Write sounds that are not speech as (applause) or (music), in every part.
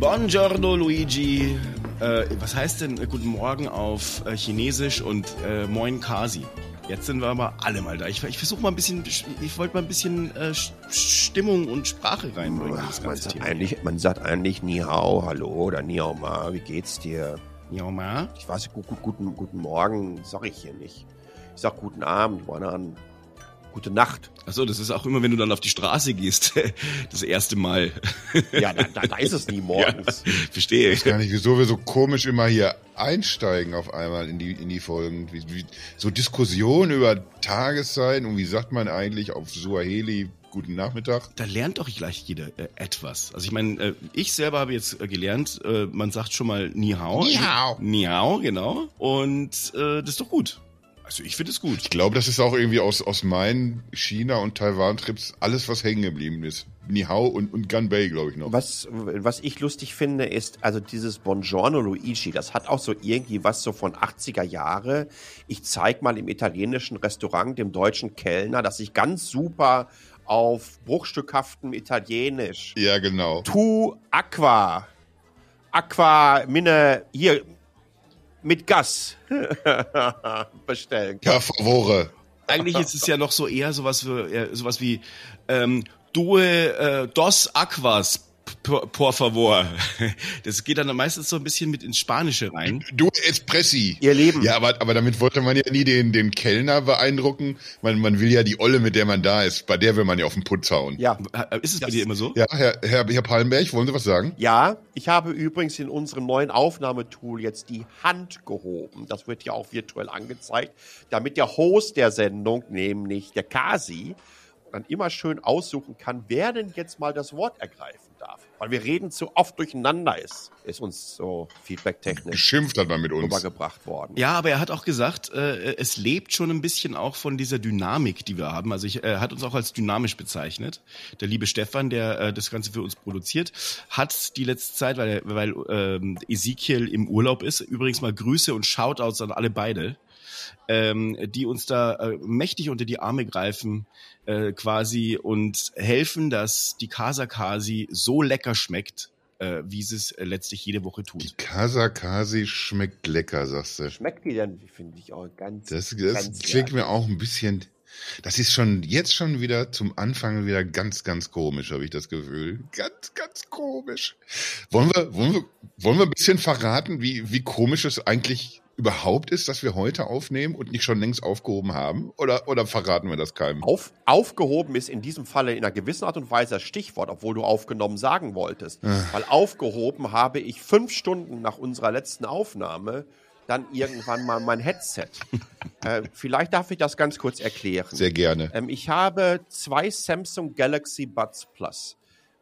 Buongiorno Luigi. Äh, was heißt denn äh, Guten Morgen auf äh, Chinesisch und äh, Moin Kasi? Jetzt sind wir aber alle mal da. Ich, ich versuche mal ein bisschen, ich wollte mal ein bisschen äh, Stimmung und Sprache reinbringen. Ach, man, sagt eigentlich, man sagt eigentlich Ni Hao, hallo oder Ni Hao Ma, wie geht's dir? Ni Hao Ma? Ich weiß, gut, gut, guten, guten Morgen sag ich hier nicht. Ich sag guten Abend, wann an. Gute Nacht. Achso, das ist auch immer, wenn du dann auf die Straße gehst, (laughs) das erste Mal. Ja, da, da, da ist es nie (laughs) morgens. Ja, verstehe. Ich weiß gar nicht, wieso wir so komisch immer hier einsteigen auf einmal in die, in die Folgen. Wie, wie, so Diskussionen über Tageszeiten und wie sagt man eigentlich auf Suaheli guten Nachmittag. Da lernt doch gleich jeder äh, etwas. Also ich meine, äh, ich selber habe jetzt äh, gelernt, äh, man sagt schon mal Ni Hao. Ni Hao. Ni Hao, genau. Und äh, das ist doch gut. Also ich finde es gut. Ich glaube, das ist auch irgendwie aus, aus meinen China- und Taiwan-Trips alles, was hängen geblieben ist. Nihao und, und Ganbei, glaube ich noch. Was, was ich lustig finde, ist, also dieses Buongiorno Luigi, das hat auch so irgendwie was so von 80er Jahre. Ich zeig mal im italienischen Restaurant dem deutschen Kellner, dass ich ganz super auf bruchstückhaftem Italienisch. Ja, genau. Tu aqua. Aqua mine, hier, mit Gas (laughs) bestellen kann. Ja, favore. Eigentlich ist es ja noch so eher sowas wie, sowas wie ähm, Due äh, dos Aquas por favor. (laughs) Das geht dann meistens so ein bisschen mit ins Spanische rein. Du Espressi. Ihr Leben. Ja, aber, aber damit wollte man ja nie den, den Kellner beeindrucken. Man, man will ja die Olle, mit der man da ist. Bei der will man ja auf den Putz hauen. Ja. Ist es bei dir immer so? Ja, Herr, Herr, Herr Pallenberg, wollen Sie was sagen? Ja, ich habe übrigens in unserem neuen Aufnahmetool jetzt die Hand gehoben. Das wird ja auch virtuell angezeigt, damit der Host der Sendung, nämlich der Kasi, dann immer schön aussuchen kann, wer denn jetzt mal das Wort ergreifen darf. Weil wir reden zu oft durcheinander ist, ist uns so feedbacktechnisch geschimpft hat man mit uns rübergebracht worden. Ja, aber er hat auch gesagt, äh, es lebt schon ein bisschen auch von dieser Dynamik, die wir haben. Also ich, er hat uns auch als dynamisch bezeichnet. Der liebe Stefan, der äh, das Ganze für uns produziert, hat die letzte Zeit, weil, weil ähm, Ezekiel im Urlaub ist, übrigens mal Grüße und Shoutouts an alle beide ähm, die uns da äh, mächtig unter die Arme greifen äh, quasi und helfen, dass die Casa Kasi so lecker schmeckt, äh, wie sie es äh, letztlich jede Woche tut. Die Casa Kasi schmeckt lecker, sagst du. Schmeckt die denn, finde ich auch ganz. Das, das ganz klingt mir auch ein bisschen. Das ist schon jetzt schon wieder zum Anfang wieder ganz, ganz komisch, habe ich das Gefühl. Ganz, ganz komisch. Wollen wir, wollen wir, wollen wir ein bisschen verraten, wie, wie komisch es eigentlich überhaupt ist, dass wir heute aufnehmen und nicht schon längst aufgehoben haben? Oder, oder verraten wir das keinem? Auf, aufgehoben ist in diesem Falle in einer gewissen Art und Weise das Stichwort, obwohl du aufgenommen sagen wolltest. Ah. Weil aufgehoben habe ich fünf Stunden nach unserer letzten Aufnahme dann irgendwann mal mein Headset. (laughs) äh, vielleicht darf ich das ganz kurz erklären. Sehr gerne. Ähm, ich habe zwei Samsung Galaxy Buds Plus.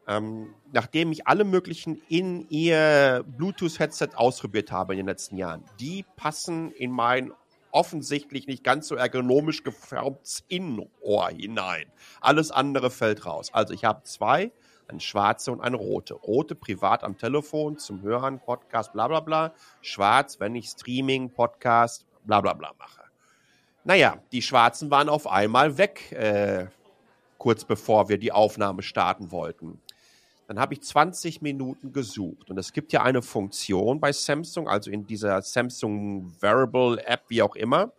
Ähm, nachdem ich alle möglichen in ihr Bluetooth-Headset ausprobiert habe in den letzten Jahren, die passen in mein offensichtlich nicht ganz so ergonomisch gefärbtes Innenohr hinein. Alles andere fällt raus. Also ich habe zwei, eine schwarze und eine rote. Rote privat am Telefon zum Hören, Podcast, bla bla bla. Schwarz, wenn ich Streaming, Podcast, bla bla bla mache. Naja, die schwarzen waren auf einmal weg, äh, kurz bevor wir die Aufnahme starten wollten. Dann habe ich 20 Minuten gesucht. Und es gibt ja eine Funktion bei Samsung, also in dieser Samsung Wearable App, wie auch immer.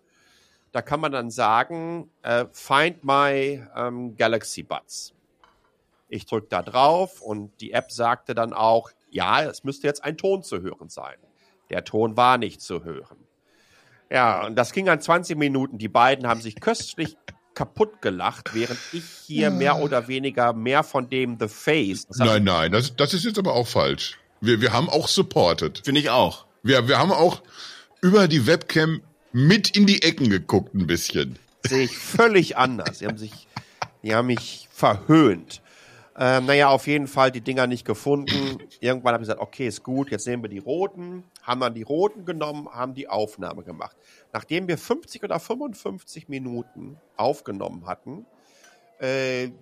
Da kann man dann sagen, äh, find my ähm, Galaxy Buds. Ich drücke da drauf und die App sagte dann auch, ja, es müsste jetzt ein Ton zu hören sein. Der Ton war nicht zu hören. Ja, und das ging an 20 Minuten. Die beiden haben sich köstlich kaputt gelacht, während ich hier mehr oder weniger mehr von dem The Face. Nein, nein, das, das ist jetzt aber auch falsch. Wir, wir haben auch supported. Finde ich auch. Wir, wir haben auch über die Webcam mit in die Ecken geguckt ein bisschen. Sehe ich völlig anders. Sie haben sich, die haben mich verhöhnt. Ähm, naja, auf jeden Fall die Dinger nicht gefunden. Irgendwann habe ich gesagt, okay, ist gut, jetzt nehmen wir die roten. Haben dann die roten genommen, haben die Aufnahme gemacht. Nachdem wir 50 oder 55 Minuten aufgenommen hatten, äh,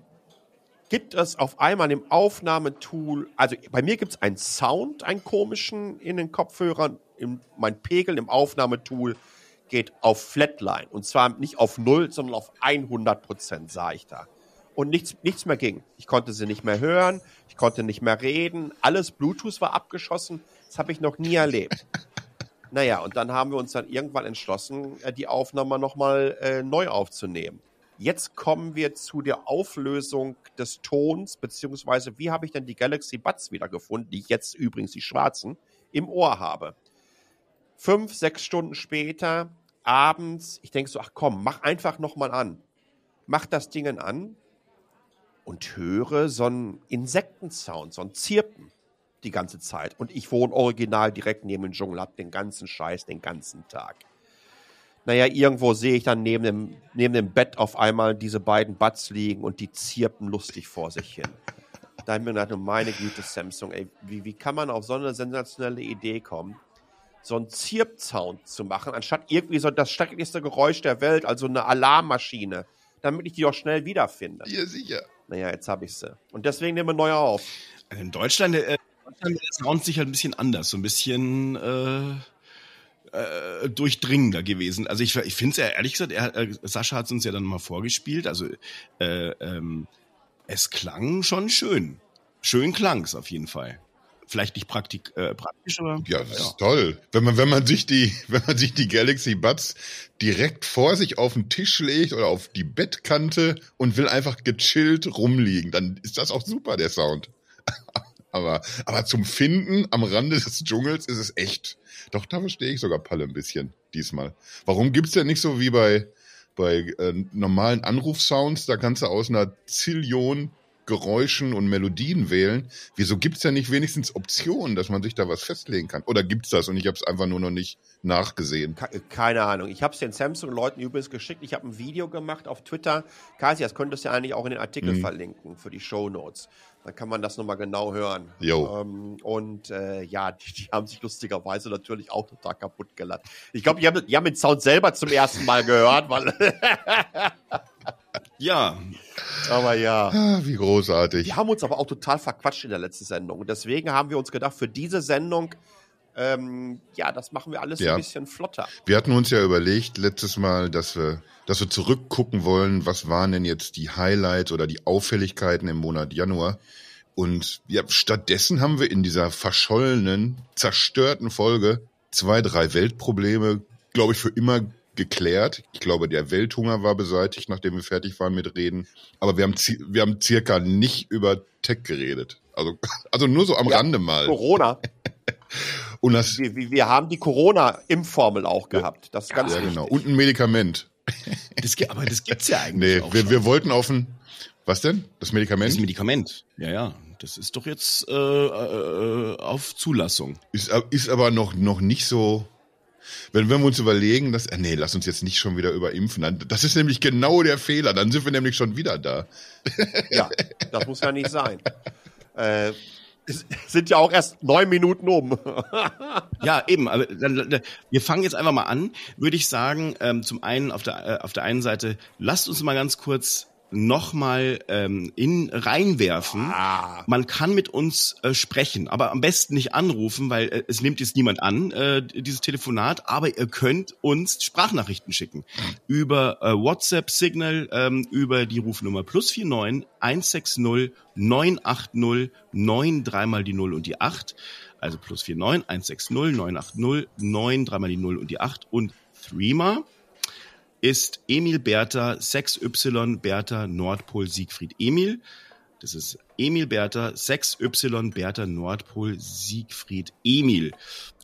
gibt es auf einmal im Aufnahmetool, also bei mir gibt es einen Sound, einen komischen in den Kopfhörern. Im, mein Pegel im Aufnahmetool geht auf Flatline. Und zwar nicht auf 0, sondern auf 100 Prozent, sah ich da. und nichts, nichts mehr ging. Ich konnte sie nicht mehr hören, ich konnte nicht mehr reden, alles Bluetooth war abgeschossen. Das habe ich noch nie erlebt. (laughs) Naja, und dann haben wir uns dann irgendwann entschlossen, äh, die Aufnahme nochmal äh, neu aufzunehmen. Jetzt kommen wir zu der Auflösung des Tons, beziehungsweise wie habe ich denn die Galaxy Buds wiedergefunden, die ich jetzt übrigens die schwarzen im Ohr habe. Fünf, sechs Stunden später, abends, ich denke so, ach komm, mach einfach nochmal an. Mach das Ding an und höre so einen Insektensound, so ein Zirpen die ganze Zeit. Und ich wohne original direkt neben dem Dschungel, hab den ganzen Scheiß den ganzen Tag. Naja, irgendwo sehe ich dann neben dem, neben dem Bett auf einmal diese beiden Buds liegen und die zirpen lustig vor sich hin. Da habe ich mir gedacht, oh meine Güte, Samsung, ey, wie, wie kann man auf so eine sensationelle Idee kommen, so einen Zirp-Sound zu machen, anstatt irgendwie so das schrecklichste Geräusch der Welt, also eine Alarmmaschine, damit ich die auch schnell wiederfinde. Ja, sicher. Naja, jetzt habe ich sie. Und deswegen nehmen wir neu auf. Also in Deutschland, äh, Ist der Sound sicher ein bisschen anders, so ein bisschen äh, äh, durchdringender gewesen. Also ich, ich finde es ja ehrlich gesagt, er, äh, Sascha hat es uns ja dann mal vorgespielt. Also äh, ähm, es klang schon schön. Schön klang es auf jeden Fall. Vielleicht nicht praktik, äh, praktisch, aber Ja, das ist toll. Wenn man, wenn man sich die, (laughs) wenn man sich die Galaxy Buds direkt vor sich auf den Tisch legt oder auf die Bettkante und will einfach gechillt rumliegen, dann ist das auch super, der Sound. Aber, aber zum Finden am Rande des Dschungels ist es echt. Doch, da verstehe ich sogar Palle ein bisschen diesmal. Warum gibt's denn nicht so wie bei, bei äh, normalen Anrufsounds, da kannst du aus einer Zillion Geräuschen und Melodien wählen. Wieso gibt's denn nicht wenigstens Optionen, dass man sich da was festlegen kann? Oder gibt's das und ich habe es einfach nur noch nicht nachgesehen? Ke- Keine Ahnung. Ich habe es den Samsung-Leuten übrigens geschickt. Ich habe ein Video gemacht auf Twitter. Kasi, das könntest du ja eigentlich auch in den Artikel Mhm. verlinken für die Show Notes. Dann kann man das nochmal genau hören. Jo. Ähm, und äh, ja, die, die haben sich lustigerweise natürlich auch total kaputt gelacht. Ich glaube, die haben, die haben den Sound selber zum ersten Mal gehört, weil. (laughs) ja, aber ja. Ah, wie großartig. Wir haben uns aber auch total verquatscht in der letzten Sendung. Und deswegen haben wir uns gedacht, für diese Sendung, ähm, ja, das machen wir alles Ja. ein bisschen flotter. Wir hatten uns ja überlegt letztes Mal, dass wir, dass wir zurückgucken wollen, was waren denn jetzt die Highlights oder die Auffälligkeiten im Monat Januar. Und ja, stattdessen haben wir in dieser verschollenen, zerstörten Folge zwei, drei Weltprobleme, glaube ich, für immer geklärt. Ich glaube, der Welthunger war beseitigt, nachdem wir fertig waren mit Reden. Aber wir haben, wir haben circa nicht über Tech geredet. Also, (laughs) also nur so am Ja, Rande mal. Corona. (laughs) Und das, Wir, wir, wir haben die Corona-Impfformel auch gehabt. Das ist ganz ja, wichtig. genau. Und ein Medikament. das, aber das gibt's ja eigentlich Nee, auch wir, schon. wir wollten auf ein, was denn? Das Medikament? das Medikament. Ja, ja. Das ist doch jetzt äh, äh, auf Zulassung. Ist, ist aber noch, noch nicht so. Wenn, wenn wir uns überlegen, dass, äh, nee, lass uns jetzt nicht schon wieder überimpfen. Dann, das ist nämlich genau der Fehler. Dann sind wir nämlich schon wieder da. Ja, das muss ja nicht sein. (laughs) Äh, sind ja auch erst neun Minuten um. (laughs) Ja, eben. Wir fangen jetzt einfach mal an. Würde ich sagen, ähm, zum einen auf der äh, auf der einen Seite, lasst uns mal ganz kurz nochmal ähm, in reinwerfen. Ah. Man kann mit uns äh, sprechen, aber am besten nicht anrufen, weil äh, es nimmt jetzt niemand an, äh, dieses Telefonat, aber ihr könnt uns Sprachnachrichten schicken. Über äh, WhatsApp, Signal, ähm, über die Rufnummer plus 49 160 980 9 dreimal die 0 und die 8. Also plus 49 160 980 9 dreimal die 0 und die 8 und Threema ist Emil Bertha 6Y Bertha Nordpol Siegfried Emil. Das ist Emil Bertha 6Y Bertha Nordpol Siegfried Emil.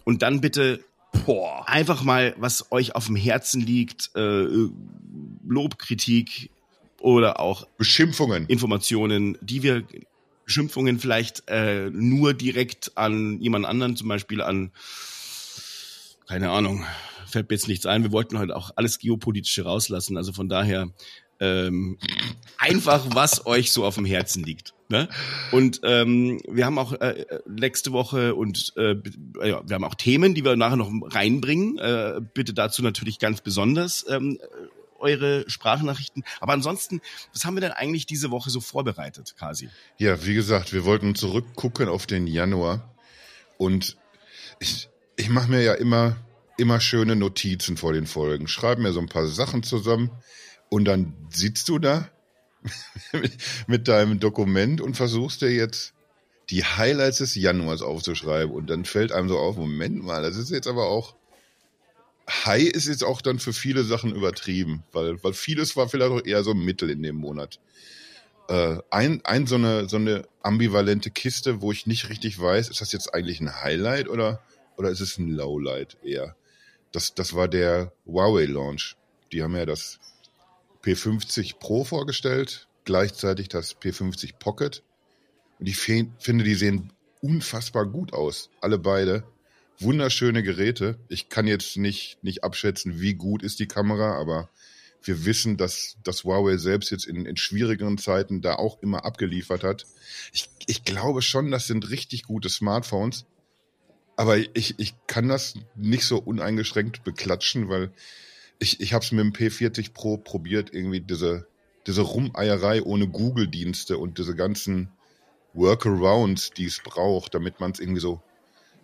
Und dann bitte Boah. einfach mal, was euch auf dem Herzen liegt, äh, Lob, Kritik oder auch Beschimpfungen. Informationen, die wir Beschimpfungen vielleicht äh, nur direkt an jemand anderen, zum Beispiel an, keine Ahnung, fällt mir jetzt nichts ein. Wir wollten heute auch alles Geopolitische rauslassen. Also von daher ähm, einfach, was euch so auf dem Herzen liegt. Ne? Und ähm, wir haben auch äh, nächste Woche und äh, ja, wir haben auch Themen, die wir nachher noch reinbringen. Äh, bitte dazu natürlich ganz besonders ähm, eure Sprachnachrichten. Aber ansonsten, was haben wir denn eigentlich diese Woche so vorbereitet, Kasi? Ja, wie gesagt, wir wollten zurückgucken auf den Januar. Und ich, ich mache mir ja immer, immer schöne Notizen vor den Folgen. Schreibe mir so ein paar Sachen zusammen. Und dann sitzt du da (laughs) mit deinem Dokument und versuchst dir jetzt die Highlights des Januars aufzuschreiben und dann fällt einem so auf, Moment mal, das ist jetzt aber auch, High ist jetzt auch dann für viele Sachen übertrieben, weil, weil vieles war vielleicht auch eher so Mittel in dem Monat. Äh, ein, ein so eine, so eine ambivalente Kiste, wo ich nicht richtig weiß, ist das jetzt eigentlich ein Highlight oder, oder ist es ein Lowlight eher? Das, das war der Huawei Launch. Die haben ja das P50 Pro vorgestellt, gleichzeitig das P50 Pocket. Und ich finde, die sehen unfassbar gut aus. Alle beide. Wunderschöne Geräte. Ich kann jetzt nicht, nicht abschätzen, wie gut ist die Kamera, aber wir wissen, dass das Huawei selbst jetzt in, in schwierigeren Zeiten da auch immer abgeliefert hat. Ich, ich glaube schon, das sind richtig gute Smartphones. Aber ich, ich kann das nicht so uneingeschränkt beklatschen, weil ich, ich habe es mit dem P40 Pro probiert, irgendwie diese, diese Rumeierei ohne Google-Dienste und diese ganzen Workarounds, die es braucht, damit man es irgendwie so,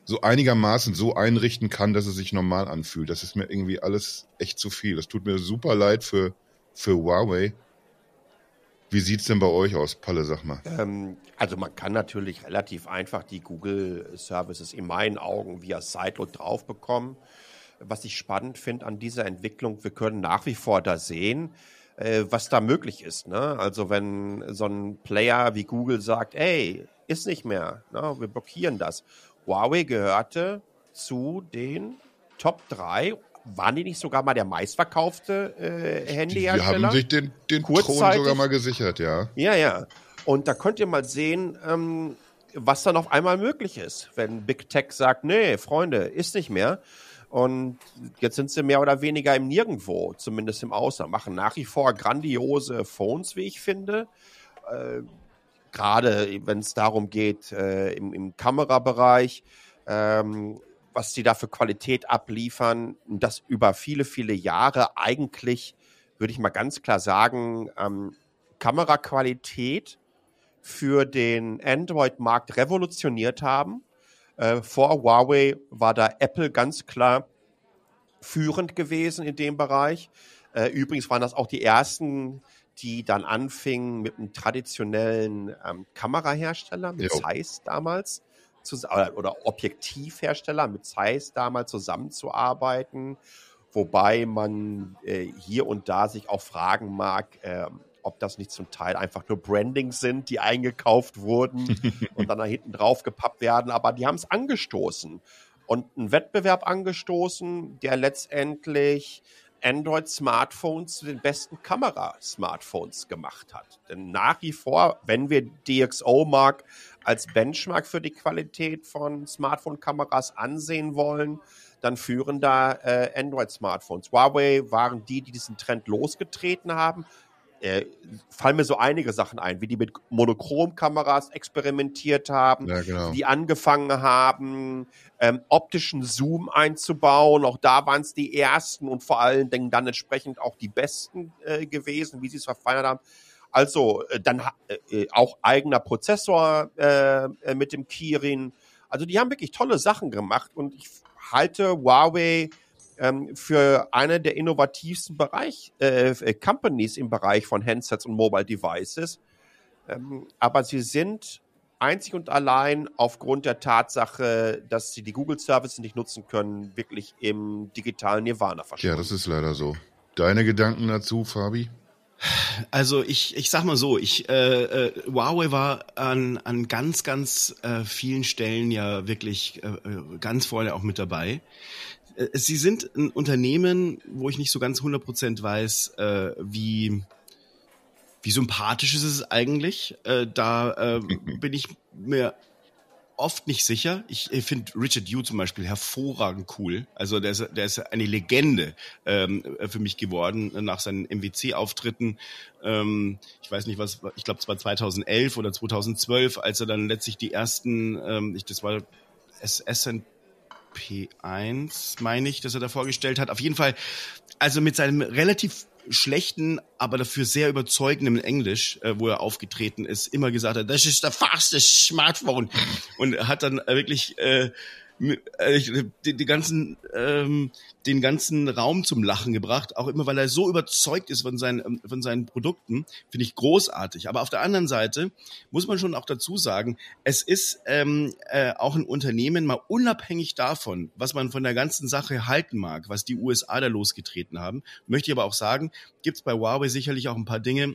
so einigermaßen so einrichten kann, dass es sich normal anfühlt. Das ist mir irgendwie alles echt zu viel. Das tut mir super leid für, für Huawei. Wie sieht's denn bei euch aus, Palle, sag mal? Ähm, also man kann natürlich relativ einfach die Google Services in meinen Augen via Sideload drauf bekommen. Was ich spannend finde an dieser Entwicklung, wir können nach wie vor da sehen, äh, was da möglich ist. Ne? Also wenn so ein Player wie Google sagt, ey, ist nicht mehr, ne? wir blockieren das. Huawei gehörte zu den Top 3 waren die nicht sogar mal der meistverkaufte äh, Handyhersteller? Die haben sich den, den Thron sogar mal gesichert, ja. Ja, ja. Und da könnt ihr mal sehen, ähm, was dann auf einmal möglich ist, wenn Big Tech sagt, nee, Freunde, ist nicht mehr. Und jetzt sind sie mehr oder weniger im Nirgendwo, zumindest im Ausland, machen nach wie vor grandiose Phones, wie ich finde. Äh, Gerade wenn es darum geht, äh, im, im, Kamerabereich, ähm, was sie da für Qualität abliefern, das über viele, viele Jahre eigentlich, würde ich mal ganz klar sagen, ähm, Kameraqualität für den Android-Markt revolutioniert haben äh, vor Huawei war da Apple ganz klar führend gewesen in dem Bereich. Äh, übrigens waren das auch die ersten, die dann anfingen mit einem traditionellen ähm, Kamerahersteller, mit jo. Zeiss damals, oder Objektivhersteller mit Zeiss damals zusammenzuarbeiten. Wobei man äh, hier und da sich auch fragen mag, äh, ob das nicht zum Teil einfach nur Brandings sind, die eingekauft wurden (laughs) und dann da hinten drauf gepappt werden, aber die haben es angestoßen und einen Wettbewerb angestoßen, der letztendlich Android-Smartphones zu den besten Kamera-Smartphones gemacht hat. Denn nach wie vor, wenn wir DxO-Mark als Benchmark für die Qualität von Smartphone-Kameras ansehen wollen, dann führen da äh, Android-Smartphones. Huawei waren die, die diesen Trend losgetreten haben, äh, fallen mir so einige Sachen ein, wie die mit Monochromkameras experimentiert haben, ja, genau. die angefangen haben, ähm, optischen Zoom einzubauen. Auch da waren es die ersten und vor allen Dingen dann entsprechend auch die besten äh, gewesen, wie sie es verfeinert haben. Also äh, dann äh, äh, auch eigener Prozessor äh, äh, mit dem Kirin. Also die haben wirklich tolle Sachen gemacht und ich halte Huawei ähm, für eine der innovativsten Bereich, äh, Companies im Bereich von Handsets und Mobile Devices. Ähm, aber sie sind einzig und allein aufgrund der Tatsache, dass sie die Google Services nicht nutzen können, wirklich im digitalen Nirvana verschwinden. Ja, das ist leider so. Deine Gedanken dazu, Fabi? Also ich, ich sag mal so, ich äh, äh, Huawei war an, an ganz, ganz äh, vielen Stellen ja wirklich äh, äh ganz vorne auch mit dabei. Äh, Sie sind ein Unternehmen, wo ich nicht so ganz 100% weiß, äh, wie, wie sympathisch ist es eigentlich. Äh, da äh, (laughs) bin ich mir oft nicht sicher. Ich, finde Richard Yu zum Beispiel hervorragend cool. Also der ist, der ist eine Legende ähm, für mich geworden nach seinen MWC-Auftritten. Ähm, ich weiß nicht was, ich glaube es war 2011 oder 2012, als er dann letztlich die ersten, ähm, ich, das war SN P1, meine ich, dass er da vorgestellt hat. Auf jeden Fall, also mit seinem relativ schlechten, aber dafür sehr überzeugenden Englisch, äh, wo er aufgetreten ist, immer gesagt hat, das ist der fastest Smartphone. Und hat dann wirklich äh, äh, die, die ganzen, ähm, den ganzen Raum zum Lachen gebracht, auch immer, weil er so überzeugt ist von seinen, ähm, von seinen Produkten, finde ich großartig. Aber auf der anderen Seite muss man schon auch dazu sagen, es ist ähm, äh, auch ein Unternehmen mal unabhängig davon, was man von der ganzen Sache halten mag, was die USA da losgetreten haben, möchte ich aber auch sagen, gibt es bei Huawei sicherlich auch ein paar Dinge,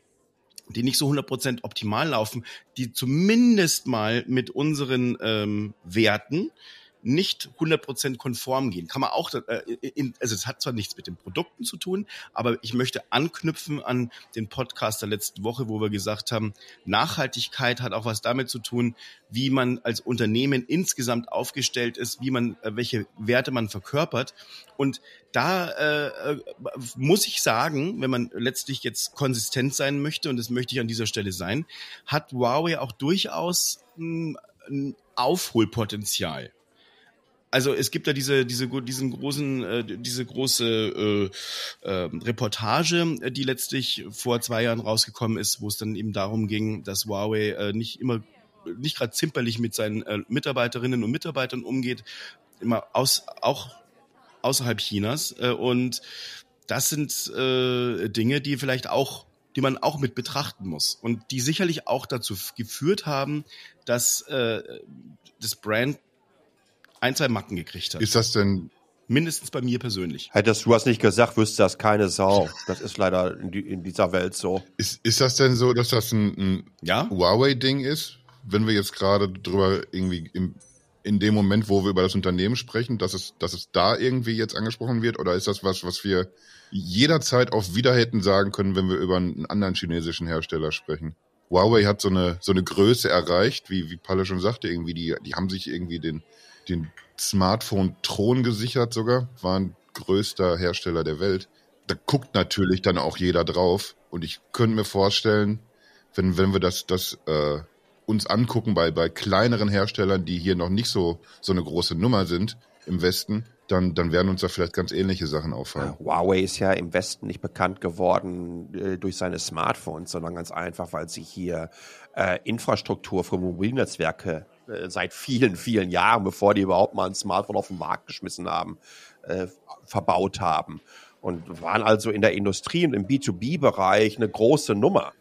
die nicht so 100% optimal laufen, die zumindest mal mit unseren ähm, Werten nicht 100% konform gehen. Kann man auch, äh, in, also es hat zwar nichts mit den Produkten zu tun, aber ich möchte anknüpfen an den Podcast der letzten Woche, wo wir gesagt haben, Nachhaltigkeit hat auch was damit zu tun, wie man als Unternehmen insgesamt aufgestellt ist, wie man, äh, welche Werte man verkörpert. Und da äh, muss ich sagen, wenn man letztlich jetzt konsistent sein möchte, und das möchte ich an dieser Stelle sein, hat Huawei auch durchaus ein, ein Aufholpotenzial also es gibt da diese, diese, diesen großen, äh, diese große äh, äh, Reportage, die letztlich vor zwei Jahren rausgekommen ist, wo es dann eben darum ging, dass Huawei äh, nicht immer, nicht gerade zimperlich mit seinen äh, Mitarbeiterinnen und Mitarbeitern umgeht, immer aus, auch außerhalb Chinas. Äh, und das sind äh, Dinge, die vielleicht auch die man auch mit betrachten muss und die sicherlich auch dazu geführt haben, dass äh, das Brand ein, zwei Macken gekriegt hat. Ist das denn Mindestens bei mir persönlich. Hättest du das nicht gesagt, wüsste das keine Sau. Das ist leider in, die, in dieser Welt so. Ist, ist das denn so, dass das ein, ein ja? Huawei-Ding ist? Wenn wir jetzt gerade drüber irgendwie im, in dem Moment, wo wir über das Unternehmen sprechen, dass es, dass es da irgendwie jetzt angesprochen wird? Oder ist das was, was wir jederzeit auch wieder hätten sagen können, wenn wir über einen anderen chinesischen Hersteller sprechen? Huawei hat so eine, so eine Größe erreicht, wie, wie Palle schon sagte, irgendwie, die, die haben sich irgendwie den, den Smartphone-Thron gesichert sogar, waren größter Hersteller der Welt. Da guckt natürlich dann auch jeder drauf. Und ich könnte mir vorstellen, wenn, wenn wir das, das äh, uns angucken bei, bei kleineren Herstellern, die hier noch nicht so, so eine große Nummer sind im Westen, dann, dann werden uns da vielleicht ganz ähnliche Sachen auffallen. Ja, Huawei ist ja im Westen nicht bekannt geworden äh, durch seine Smartphones, sondern ganz einfach, weil sie hier äh, Infrastruktur für Mobilnetzwerke seit vielen, vielen Jahren, bevor die überhaupt mal ein Smartphone auf den Markt geschmissen haben, äh, verbaut haben. Und waren also in der Industrie und im B2B-Bereich eine große Nummer.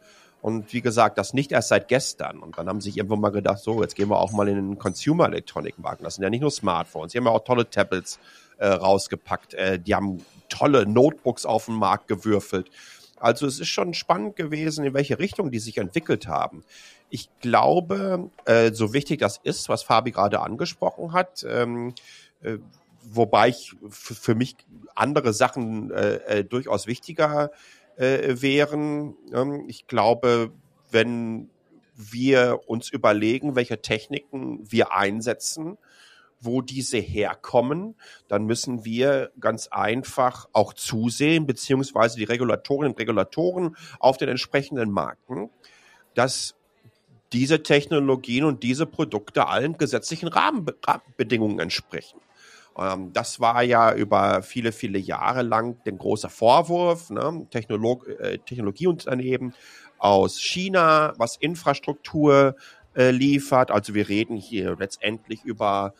Und wie gesagt, das nicht erst seit gestern. Und dann haben sie sich irgendwann mal gedacht, so, jetzt gehen wir auch mal in den Consumer Electronic Markt. Das sind ja nicht nur Smartphones. Die haben ja auch tolle Tablets äh, rausgepackt. Äh, die haben tolle Notebooks auf den Markt gewürfelt. Also es ist schon spannend gewesen, in welche Richtung die sich entwickelt haben. Ich glaube, äh, so wichtig das ist, was Fabi gerade angesprochen hat, ähm, äh, wobei ich für mich andere Sachen äh, äh, durchaus wichtiger äh, wären. Ähm, ich glaube, wenn wir uns überlegen, welche Techniken wir einsetzen, wo diese herkommen, dann müssen wir ganz einfach auch zusehen, beziehungsweise die Regulatorinnen und Regulatoren auf den entsprechenden Marken, dass diese Technologien und diese Produkte allen gesetzlichen Rahmenbedingungen entsprechen. Ähm, das war ja über viele, viele Jahre lang der große Vorwurf. Ne? Technolog äh, Technologieunternehmen aus China, was Infrastruktur äh, liefert. Also wir reden hier letztendlich über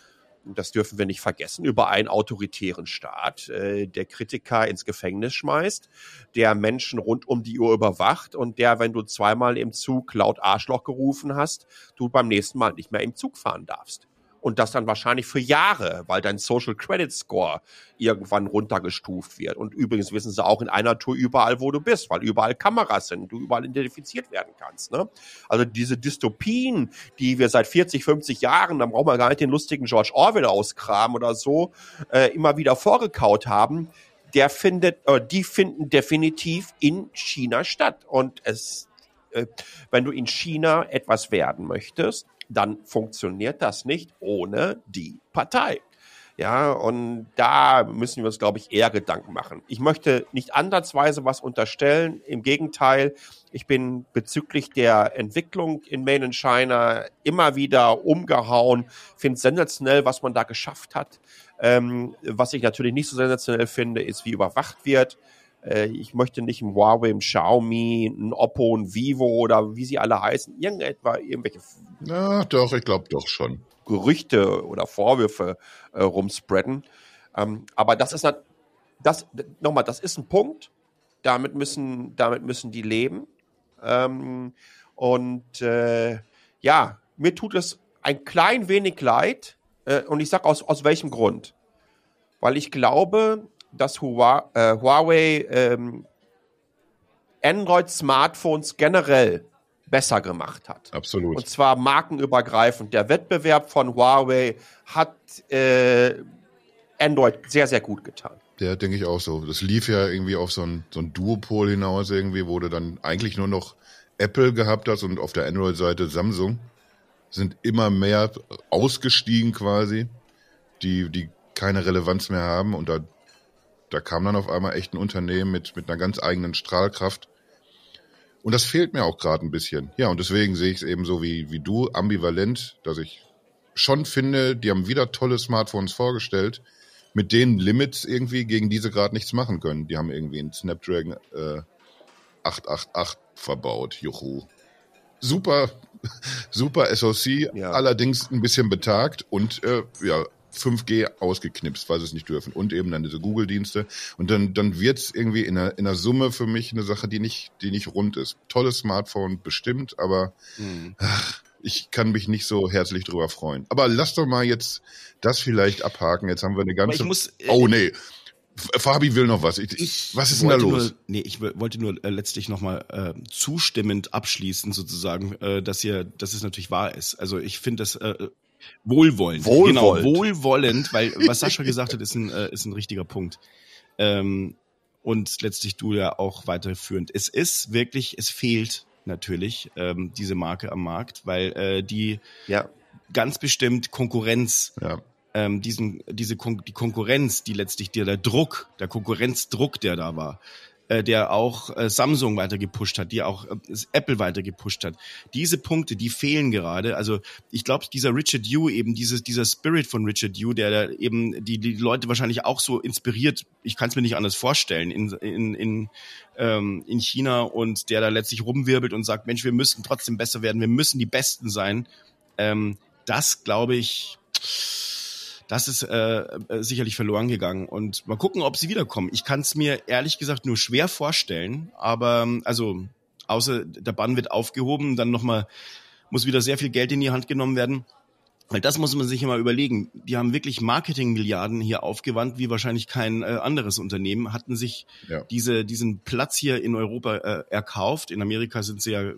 das dürfen wir nicht vergessen, über einen autoritären Staat, äh, der Kritiker ins Gefängnis schmeißt, der Menschen rund um die Uhr überwacht und der, wenn du zweimal im Zug laut Arschloch gerufen hast, du beim nächsten Mal nicht mehr im Zug fahren darfst und das dann wahrscheinlich für Jahre, weil dein Social Credit Score irgendwann runtergestuft wird. Und übrigens wissen sie auch in einer Tour überall, wo du bist, weil überall Kameras sind, du überall identifiziert werden kannst. Ne? Also diese Dystopien, die wir seit 40, 50 Jahren, dann brauchen wir gar nicht den lustigen George Orwell auskramen oder so, äh, immer wieder vorgekaut haben, der findet, äh, die finden definitiv in China statt. Und es, äh, wenn du in China etwas werden möchtest, dann funktioniert das nicht ohne die Partei. Ja, und da müssen wir uns, glaube ich, eher Gedanken machen. Ich möchte nicht ansatzweise was unterstellen. Im Gegenteil, ich bin bezüglich der Entwicklung in Main China immer wieder umgehauen. Finde sensationell, was man da geschafft hat. Ähm, was ich natürlich nicht so sensationell finde, ist, wie überwacht wird. Äh, ich möchte nicht ein Huawei, ein Xiaomi, ein Oppo, ein Vivo oder wie sie alle heißen, irgendetwa irgendwelche Na, doch, ich glaube doch schon. Gerüchte oder Vorwürfe äh, rumspreaden. Ähm, aber das ist das nochmal, das ist ein Punkt. Damit müssen, damit müssen die leben. Ähm, und äh, ja, mir tut es ein klein wenig leid. Äh, und ich sage aus, aus welchem Grund? Weil ich glaube, dass Huawei, äh, Huawei ähm, Android-Smartphones generell besser gemacht hat. Absolut. Und zwar markenübergreifend. Der Wettbewerb von Huawei hat äh, Android sehr, sehr gut getan. Der denke ich auch so. Das lief ja irgendwie auf so ein, so ein Duopol hinaus irgendwie, wo du dann eigentlich nur noch Apple gehabt hast und auf der Android-Seite Samsung. Sind immer mehr ausgestiegen quasi, die, die keine Relevanz mehr haben. Und da, da kam dann auf einmal echt ein Unternehmen mit, mit einer ganz eigenen Strahlkraft. Und das fehlt mir auch gerade ein bisschen. Ja, und deswegen sehe ich es eben so wie, wie du, ambivalent, dass ich schon finde, die haben wieder tolle Smartphones vorgestellt, mit den Limits irgendwie gegen diese gerade nichts machen können. Die haben irgendwie einen Snapdragon äh, 888 verbaut. Juhu. Super, (laughs) super SoC, ja. allerdings ein bisschen betagt und äh, ja, 5G ausgeknipst, weil sie es nicht dürfen. Und eben dann diese Google-Dienste. Und dann, dann wird es irgendwie in der, in der Summe für mich eine Sache, die nicht, die nicht rund ist. Tolles Smartphone, bestimmt, aber mhm. ach, ich kann mich nicht so herzlich drüber freuen. Aber lass doch mal jetzt das vielleicht abhaken. Jetzt haben wir eine ganze. Muss, äh, oh nee. Fabi will noch was. Ich, ich was ist denn da los? Nur, nee, ich wollte nur äh, letztlich nochmal äh, zustimmend abschließen, sozusagen, äh, dass ihr, dass es natürlich wahr ist. Also ich finde das äh, wohlwollend. Wohlwollend. Genau, wohlwollend, weil (laughs) was Sascha gesagt hat, ist ein, äh, ist ein richtiger Punkt. Ähm, und letztlich du ja auch weiterführend. Es ist wirklich, es fehlt natürlich ähm, diese Marke am Markt, weil äh, die ja. ganz bestimmt Konkurrenz ja ähm, diesen, diese Kon die Konkurrenz, die letztlich der, der Druck, der Konkurrenzdruck, der da war, äh, der auch äh, Samsung weiter gepusht hat, die auch äh, Apple weiter gepusht hat. Diese Punkte, die fehlen gerade. Also ich glaube, dieser Richard Yu eben, dieses, dieser Spirit von Richard Yu, der da eben die, die Leute wahrscheinlich auch so inspiriert, ich kann es mir nicht anders vorstellen, in, in, in, ähm, in China und der da letztlich rumwirbelt und sagt, Mensch, wir müssen trotzdem besser werden, wir müssen die Besten sein. Ähm, das glaube ich das ist äh, äh, sicherlich verloren gegangen. Und mal gucken, ob sie wiederkommen. Ich kann es mir ehrlich gesagt nur schwer vorstellen, aber also außer der Bann wird aufgehoben, dann nochmal muss wieder sehr viel Geld in die Hand genommen werden. Weil das muss man sich immer überlegen. Die haben wirklich Marketingmilliarden hier aufgewandt, wie wahrscheinlich kein äh, anderes Unternehmen, hatten sich ja. diese, diesen Platz hier in Europa äh, erkauft. In Amerika sind sie ja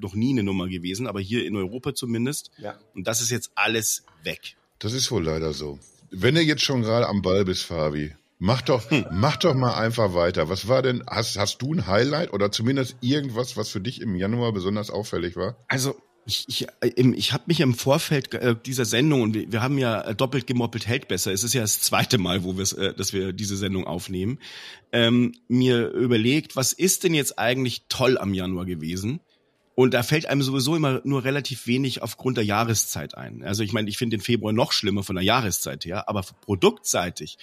noch nie eine Nummer gewesen, aber hier in Europa zumindest. Ja. Und das ist jetzt alles weg. Das ist wohl leider so. Wenn du jetzt schon gerade am Ball bist, Fabi, mach doch, hm. mach doch mal einfach weiter. Was war denn, hast, hast du ein Highlight oder zumindest irgendwas, was für dich im Januar besonders auffällig war? Also, ich, ich, ich habe mich im Vorfeld äh, dieser Sendung, und wir, wir haben ja doppelt gemoppelt hält besser, es ist ja das zweite Mal, wo wir äh, dass wir diese Sendung aufnehmen, ähm, mir überlegt, was ist denn jetzt eigentlich toll am Januar gewesen? Und da fällt einem sowieso immer nur relativ wenig aufgrund der Jahreszeit ein. Also ich meine, ich finde den Februar noch schlimmer von der Jahreszeit her, aber produktseitig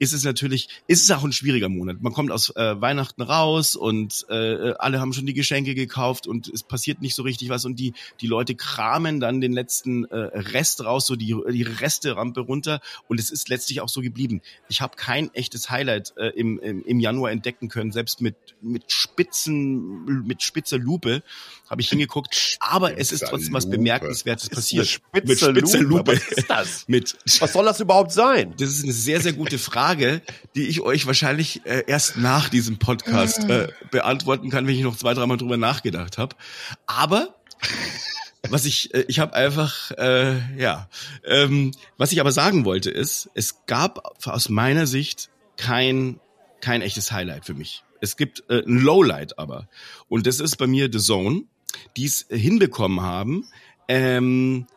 ist es natürlich, ist es auch ein schwieriger Monat. Man kommt aus äh, Weihnachten raus und äh, alle haben schon die Geschenke gekauft und es passiert nicht so richtig was und die die Leute kramen dann den letzten äh, Rest raus, so die die Resterampe runter und es ist letztlich auch so geblieben. Ich habe kein echtes Highlight äh, im, im im Januar entdecken können, selbst mit mit spitzen mit spitzer Lupe habe ich hingeguckt, aber es ist trotzdem was bemerkenswertes passiert. Spitze mit spitzer Lupe. Was ist das? (laughs) mit was soll das überhaupt sein? Das ist eine sehr sehr gute Frage. Frage, die ich euch wahrscheinlich äh, erst nach diesem Podcast äh, beantworten kann, wenn ich noch zwei, dreimal drüber nachgedacht habe. Aber was ich, äh, ich habe einfach, äh, ja, ähm, was ich aber sagen wollte ist, es gab aus meiner Sicht kein, kein echtes Highlight für mich. Es gibt äh, ein Lowlight aber. Und das ist bei mir The Zone, die es hinbekommen haben, ähm,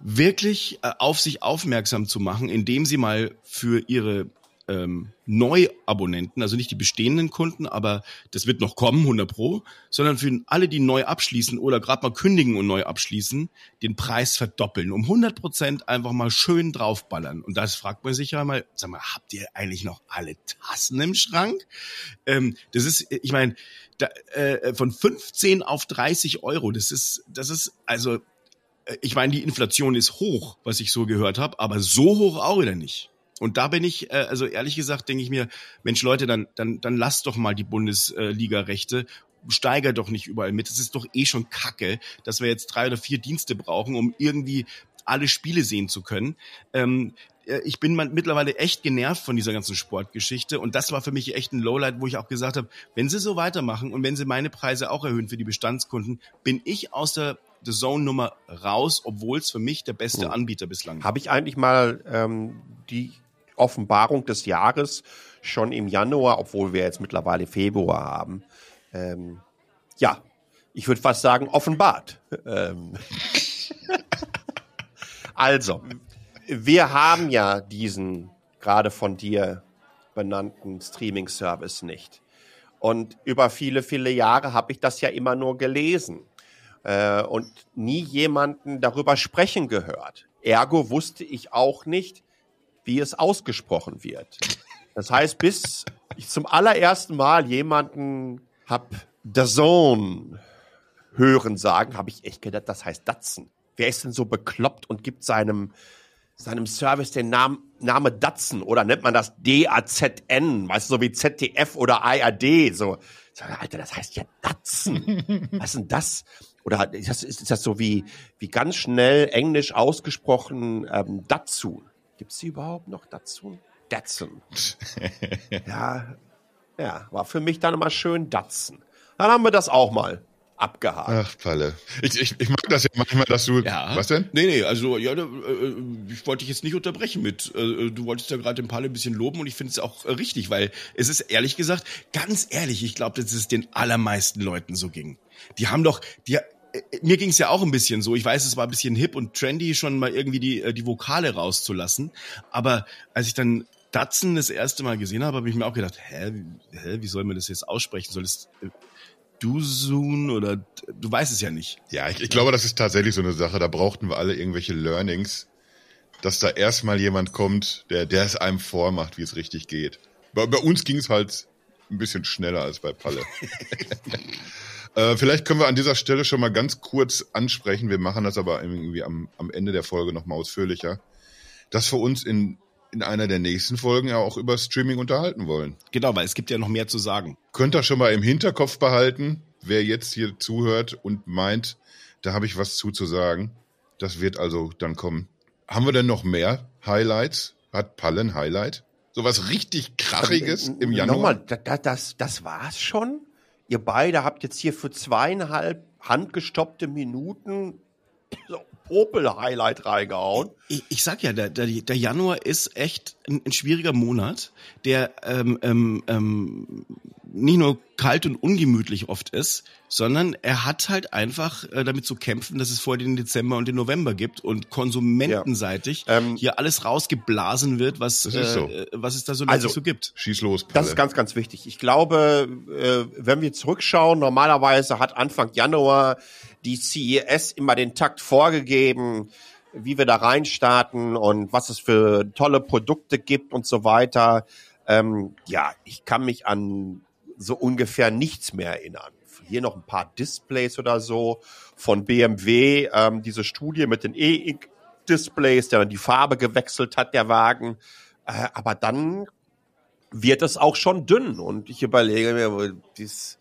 wirklich äh, auf sich aufmerksam zu machen, indem sie mal für ihre ähm, Neuabonnenten, also nicht die bestehenden Kunden, aber das wird noch kommen, 100 Pro, sondern für alle, die neu abschließen oder gerade mal kündigen und neu abschließen, den Preis verdoppeln, um 100 Prozent einfach mal schön draufballern. Und das fragt man sich ja mal, sag mal, habt ihr eigentlich noch alle Tassen im Schrank? Ähm, das ist, ich meine, äh, von 15 auf 30 Euro, das ist, das ist, also, ich meine, die Inflation ist hoch, was ich so gehört habe, aber so hoch auch wieder nicht. Und da bin ich, äh, also ehrlich gesagt, denke ich mir, Mensch Leute, dann, dann, dann lasst doch mal die Bundesliga-Rechte steiger doch nicht überall mit. Es ist doch eh schon Kacke, dass wir jetzt drei oder vier Dienste brauchen, um irgendwie alle Spiele sehen zu können. Ähm, äh, ich bin mittlerweile echt genervt von dieser ganzen Sportgeschichte und das war für mich echt ein Lowlight, wo ich auch gesagt habe, wenn sie so weitermachen und wenn sie meine Preise auch erhöhen für die Bestandskunden, bin ich aus der The Zone Nummer raus, obwohl es für mich der beste Anbieter bislang ist. Habe ich eigentlich mal ähm, die Offenbarung des Jahres schon im Januar, obwohl wir jetzt mittlerweile Februar haben. Ähm, ja, ich würde fast sagen, offenbart. (laughs) Ähm. (laughs) also, wir haben ja diesen gerade von dir benannten Streaming-Service nicht. Und über viele, viele Jahre habe ich das ja immer nur gelesen äh, und nie jemanden darüber sprechen gehört. Ergo wusste ich auch nicht, wie es ausgesprochen wird. Das heißt, bis ich zum allerersten Mal jemanden hab Zone hören sagen, habe ich echt gedacht, das heißt Datsen. Wer ist denn so bekloppt und gibt seinem seinem Service den Namen Name Datsen oder nennt man das D-A-Z-N, weißt du, so wie ZDF oder ARD, so. Alter, das heißt ja Datsen. Was ist denn das? Oder ist das, ist das so wie, wie ganz schnell englisch ausgesprochen ähm, dazu? Gibt's die überhaupt noch dazu? Datsun. (laughs) ja, ja, war für mich dann immer schön Datsen. Dann haben wir das auch mal abgehakt. Ach, Palle. Ich, ich, ich mag das ja manchmal, dass du. Ja. Was denn? Nee, nee, also ja, äh, ich wollte dich jetzt nicht unterbrechen mit. Äh, du wolltest ja gerade den Palle ein bisschen loben und ich finde es auch äh, richtig, weil es ist ehrlich gesagt, ganz ehrlich, ich glaube, dass es den allermeisten Leuten so ging. Die haben doch, die, mir ging es ja auch ein bisschen so. Ich weiß, es war ein bisschen hip und trendy, schon mal irgendwie die, die Vokale rauszulassen. Aber als ich dann Datsen das erste Mal gesehen habe, habe ich mir auch gedacht, hä, hä, wie soll man das jetzt aussprechen? Soll es Dusun oder du weißt es ja nicht. Ja, ich, ich glaube, das ist tatsächlich so eine Sache. Da brauchten wir alle irgendwelche Learnings, dass da erstmal jemand kommt, der, der es einem vormacht, wie es richtig geht. Bei, bei uns ging es halt ein bisschen schneller als bei Palle. (laughs) Äh, vielleicht können wir an dieser Stelle schon mal ganz kurz ansprechen, wir machen das aber irgendwie am, am Ende der Folge nochmal ausführlicher, dass wir uns in, in einer der nächsten Folgen ja auch über Streaming unterhalten wollen. Genau, weil es gibt ja noch mehr zu sagen. Könnt ihr schon mal im Hinterkopf behalten, wer jetzt hier zuhört und meint, da habe ich was zuzusagen. Das wird also dann kommen. Haben wir denn noch mehr Highlights? Hat Pallen Highlight? Sowas richtig krachiges im Januar? Nochmal, das, das, das war's schon? Ihr beide habt jetzt hier für zweieinhalb handgestoppte Minuten so Popel-Highlight reingehauen. Ich, ich, sag ja, der, der, der Januar ist echt ein, ein schwieriger Monat, der ähm, ähm, ähm, nicht nur kalt und ungemütlich oft ist, sondern er hat halt einfach äh, damit zu kämpfen, dass es vor den Dezember und den November gibt und konsumentenseitig ja. ähm, hier alles rausgeblasen wird, was, äh, so. äh, was es da so also, so gibt. Schieß los. Palle. Das ist ganz, ganz wichtig. Ich glaube, äh, wenn wir zurückschauen, normalerweise hat Anfang Januar die CES immer den Takt vorgegeben, wie wir da reinstarten und was es für tolle Produkte gibt und so weiter. Ähm, ja, ich kann mich an so ungefähr nichts mehr erinnern. Hier noch ein paar Displays oder so von BMW, ähm, diese Studie mit den E-Displays, der dann die Farbe gewechselt hat, der Wagen. Äh, aber dann wird es auch schon dünn und ich überlege mir, dies,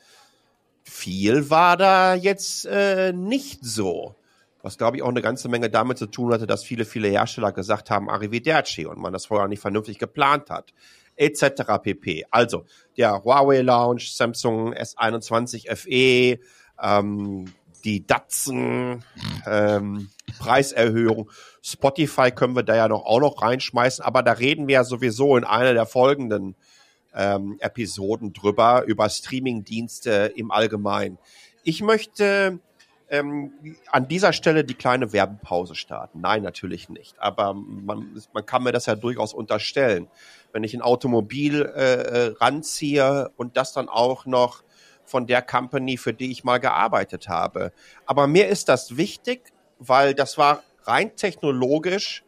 viel war da jetzt äh, nicht so. Was, glaube ich, auch eine ganze Menge damit zu tun hatte, dass viele, viele Hersteller gesagt haben, Arrivederci und man das vorher nicht vernünftig geplant hat etc. pp. Also der Huawei Lounge, Samsung S21 FE, ähm, die Datsen, ähm, Preiserhöhung. Spotify können wir da ja noch auch noch reinschmeißen, aber da reden wir ja sowieso in einer der folgenden ähm, Episoden drüber, über Streamingdienste im Allgemeinen. Ich möchte ähm, an dieser Stelle die kleine Werbepause starten. Nein, natürlich nicht. Aber man, man kann mir das ja durchaus unterstellen. Wenn ich ein Automobil äh, äh, ranziehe und das dann auch noch von der Company, für die ich mal gearbeitet habe. Aber mir ist das wichtig, weil das war rein technologisch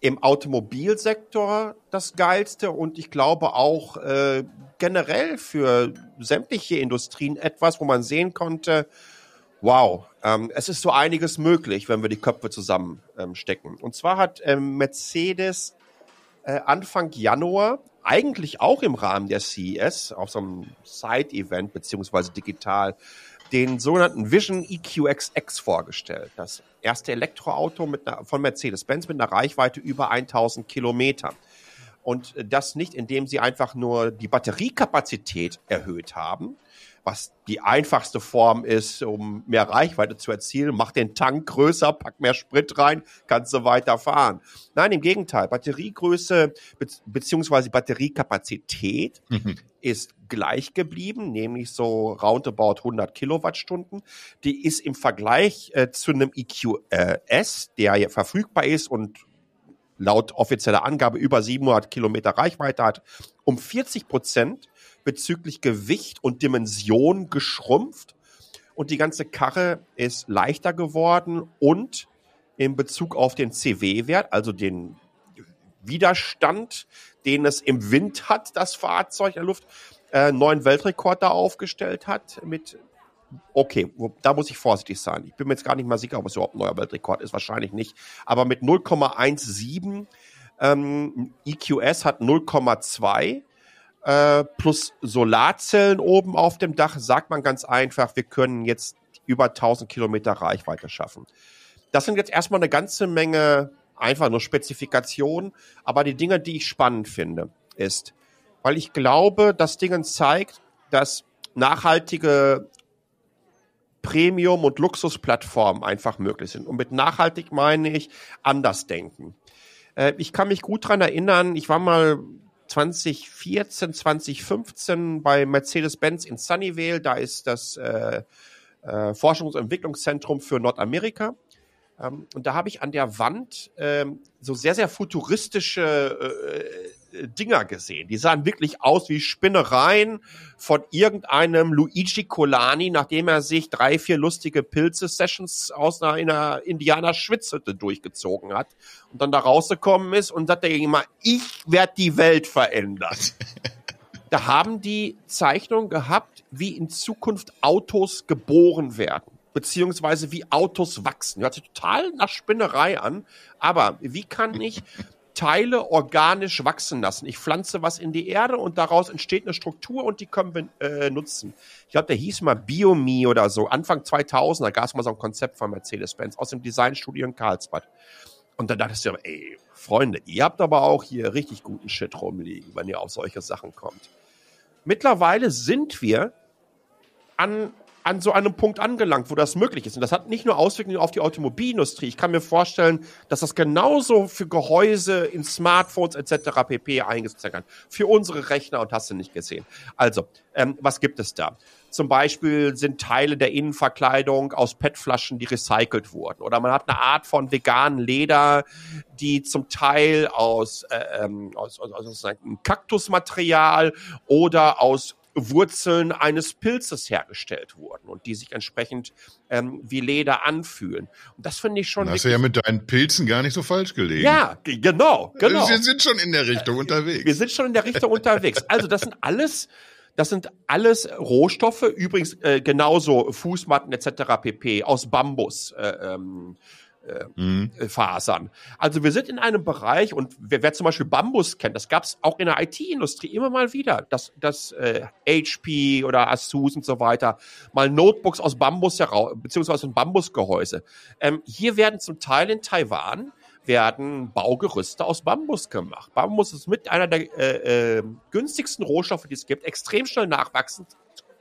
im Automobilsektor das Geilste und ich glaube auch äh, generell für sämtliche Industrien etwas, wo man sehen konnte, wow, ähm, es ist so einiges möglich, wenn wir die Köpfe zusammenstecken. Ähm, und zwar hat ähm, Mercedes äh, Anfang Januar, eigentlich auch im Rahmen der CES, auf so einem Side-Event beziehungsweise digital, den sogenannten Vision EQXX vorgestellt. Das erste Elektroauto mit einer, von Mercedes-Benz mit einer Reichweite über 1000 Kilometer. Und das nicht, indem sie einfach nur die Batteriekapazität erhöht haben, was die einfachste Form ist, um mehr Reichweite zu erzielen. Mach den Tank größer, pack mehr Sprit rein, kannst du weiter fahren. Nein, im Gegenteil. Batteriegröße be beziehungsweise Batteriekapazität mhm. Ist gleich geblieben, nämlich so roundabout 100 Kilowattstunden. Die ist im Vergleich äh, zu einem EQS, der ja verfügbar ist und laut offizieller Angabe über 700 Kilometer Reichweite hat, um 40 Prozent bezüglich Gewicht und Dimension geschrumpft und die ganze Karre ist leichter geworden und in Bezug auf den CW-Wert, also den Widerstand, den es im Wind hat, das Fahrzeug in der Luft, äh, neuen Weltrekord da aufgestellt hat mit okay, da muss ich vorsichtig sein. Ich bin mir jetzt gar nicht mal sicher, ob es überhaupt ein neuer Weltrekord ist, wahrscheinlich nicht. Aber mit 0,17 ähm, EQS hat 0,2 äh, plus Solarzellen oben auf dem Dach, sagt man ganz einfach, wir können jetzt über 1000 Kilometer Reichweite schaffen. Das sind jetzt erstmal eine ganze Menge einfach nur Spezifikationen, aber die Dinge, die ich spannend finde, ist, weil ich glaube, das Ding zeigt, dass nachhaltige Premium- und Luxusplattformen einfach möglich sind. Und mit nachhaltig meine ich anders denken. Äh, ich kann mich gut dran erinnern, ich war mal 2014, 2015 bei Mercedes-Benz in Sunnyvale. Da ist das äh, äh, Forschungs- und Entwicklungszentrum für Nordamerika. Ähm, und da habe ich an der Wand ähm, so sehr, sehr futuristische äh, Dinger gesehen. Die sahen wirklich aus wie Spinnereien von irgendeinem Luigi Colani, nachdem er sich drei, vier lustige Pilze-Sessions aus einer, einer Indianer-Schwitzhütte durchgezogen hat und dann da rausgekommen ist und sagt er immer, ich werde die Welt verändern. (laughs) da haben die Zeichnungen gehabt, wie in Zukunft Autos geboren werden beziehungsweise wie Autos wachsen. Hört sich total nach Spinnerei an, aber wie kann ich (laughs) Teile organisch wachsen lassen. Ich pflanze was in die Erde und daraus entsteht eine Struktur und die können wir äh, nutzen. Ich glaube, der hieß mal Biomi oder so. Anfang 2000, da gab es mal so ein Konzept von Mercedes-Benz aus dem Designstudio in Karlsbad. Und dann dachte ich ey, Freunde, ihr habt aber auch hier richtig guten Shit rumliegen, wenn ihr auf solche Sachen kommt. Mittlerweile sind wir an an so einem Punkt angelangt, wo das möglich ist. Und das hat nicht nur Auswirkungen auf die Automobilindustrie. Ich kann mir vorstellen, dass das genauso für Gehäuse in Smartphones etc. pp. eingesetzt werden kann. Für unsere Rechner und hast du nicht gesehen. Also, ähm, was gibt es da? Zum Beispiel sind Teile der Innenverkleidung aus PET-Flaschen, die recycelt wurden. Oder man hat eine Art von veganen Leder, die zum Teil aus, äh, ähm, aus, aus, aus Kaktusmaterial oder aus Wurzeln eines Pilzes hergestellt wurden und die sich entsprechend ähm, wie Leder anfühlen. Und das finde ich schon. Hast du ja mit deinen Pilzen gar nicht so falsch gelegen. Ja, genau, genau. Wir sind schon in der Richtung äh, unterwegs. Wir sind schon in der Richtung unterwegs. Also das sind alles das sind alles Rohstoffe, übrigens äh, genauso Fußmatten etc. pp. aus Bambus. Äh, ähm, äh, mhm. Fasern. Also wir sind in einem Bereich und wer, wer zum Beispiel Bambus kennt, das gab es auch in der IT-Industrie immer mal wieder, dass, dass äh, HP oder Asus und so weiter mal Notebooks aus Bambus heraus, beziehungsweise ein Bambusgehäuse. Ähm, hier werden zum Teil in Taiwan werden Baugerüste aus Bambus gemacht. Bambus ist mit einer der äh, äh, günstigsten Rohstoffe, die es gibt, extrem schnell nachwachsend,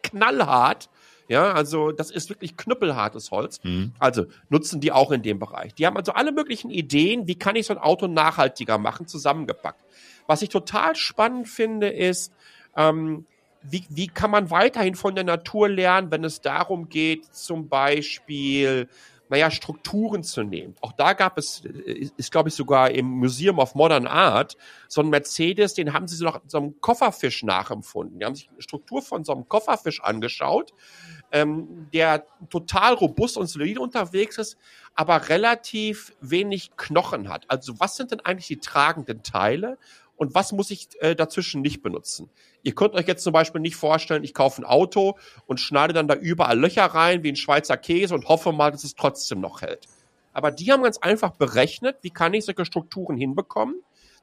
knallhart ja, also das ist wirklich knüppelhartes Holz. Mhm. Also nutzen die auch in dem Bereich. Die haben also alle möglichen Ideen, wie kann ich so ein Auto nachhaltiger machen, zusammengepackt. Was ich total spannend finde, ist, ähm, wie, wie kann man weiterhin von der Natur lernen, wenn es darum geht, zum Beispiel naja, Strukturen zu nehmen. Auch da gab es, ist, ist glaube ich sogar im Museum of Modern Art, so ein Mercedes, den haben sie so noch so einem Kofferfisch nachempfunden. Die haben sich die Struktur von so einem Kofferfisch angeschaut, ähm, der total robust und solide unterwegs ist, aber relativ wenig Knochen hat. Also was sind denn eigentlich die tragenden Teile? und was muss ich äh, dazwischen nicht benutzen. Ihr könnt euch jetzt zum Beispiel nicht vorstellen, ich kaufe ein Auto und schneide dann da überall Löcher rein wie ein Schweizer Käse und hoffe mal, dass es trotzdem noch hält. Aber die haben ganz einfach berechnet, wie kann ich solche Strukturen hinbekommen,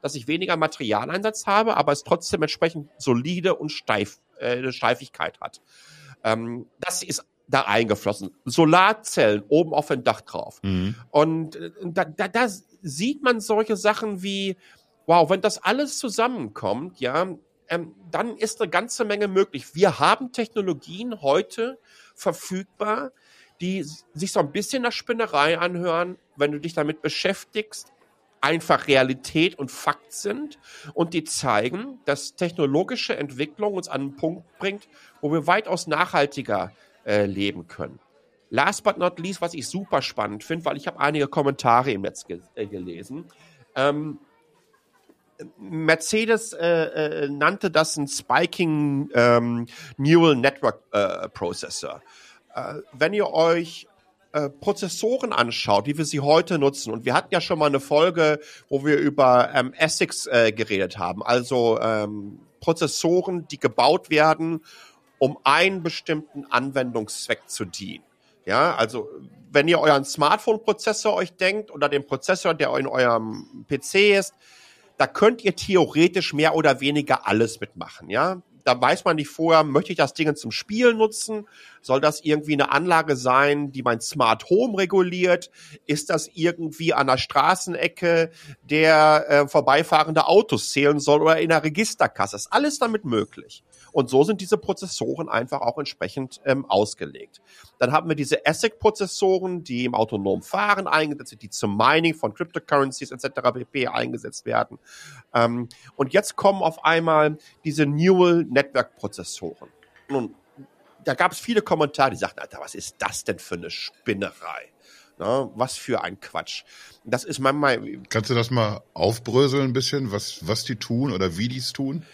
dass ich weniger Materialeinsatz habe, aber es trotzdem entsprechend solide und steif, äh, Steifigkeit hat. Ähm, das ist da eingeflossen. Solarzellen oben auf dem Dach drauf. Mhm. Und äh, da, da, da sieht man solche Sachen wie, wow, wenn das alles zusammenkommt, ja, ähm, dann ist eine ganze Menge möglich. Wir haben Technologien heute verfügbar, die sich so ein bisschen nach Spinnerei anhören, wenn du dich damit beschäftigst, einfach Realität und Fakt sind und die zeigen, dass technologische Entwicklung uns an einen Punkt bringt, wo wir weitaus nachhaltiger äh, leben können. Last but not least, was ich super spannend finde, weil ich habe einige Kommentare im Netz ge äh, gelesen. Ähm, Mercedes äh, äh, nannte das ein Spiking ähm, Neural Network äh, Processor. Äh, wenn ihr euch äh, Prozessoren anschaut, wie wir sie heute nutzen, und wir hatten ja schon mal eine Folge, wo wir über ähm, ASICs äh, geredet haben, also ähm, Prozessoren, die gebaut werden, um einen bestimmten Anwendungszweck zu dienen. Ja, also wenn ihr euren Smartphone-Prozessor euch denkt oder den Prozessor, der in eurem PC ist, da könnt ihr theoretisch mehr oder weniger alles mitmachen, ja. Da weiß man nicht vorher, möchte ich das Ding zum Spielen nutzen? Soll das irgendwie eine Anlage sein, die mein Smart Home reguliert? Ist das irgendwie an der Straßenecke, der äh, vorbeifahrende Autos zählen soll oder in der Registerkasse? Ist alles damit möglich. Und so sind diese Prozessoren einfach auch entsprechend ähm, ausgelegt. Dann haben wir diese ASIC-Prozessoren, die im autonomen Fahren eingesetzt sind, die zum Mining von Cryptocurrencies etc. pp. eingesetzt werden. Ähm, und jetzt kommen auf einmal diese Neural Network-Prozessoren. Nun, da gab es viele Kommentare, die sagten, Alter, was ist das denn für eine Spinnerei? Na, was für ein Quatsch. Das ist manchmal. Kannst du das mal aufbröseln ein bisschen, was, was die tun oder wie die es tun?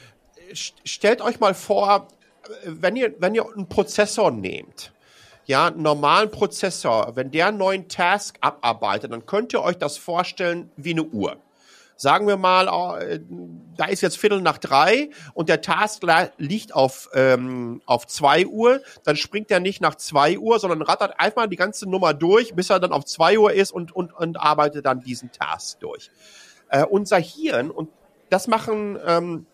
Stellt euch mal vor, wenn ihr, wenn ihr einen Prozessor nehmt, ja, einen normalen Prozessor, wenn der einen neuen Task abarbeitet, dann könnt ihr euch das vorstellen wie eine Uhr. Sagen wir mal, äh, da ist jetzt Viertel nach drei und der Task liegt auf, ähm, auf zwei Uhr, dann springt er nicht nach zwei Uhr, sondern rattert einfach die ganze Nummer durch, bis er dann auf zwei Uhr ist und, und, und arbeitet dann diesen Task durch. Äh, unser Hirn, und das machen ähm,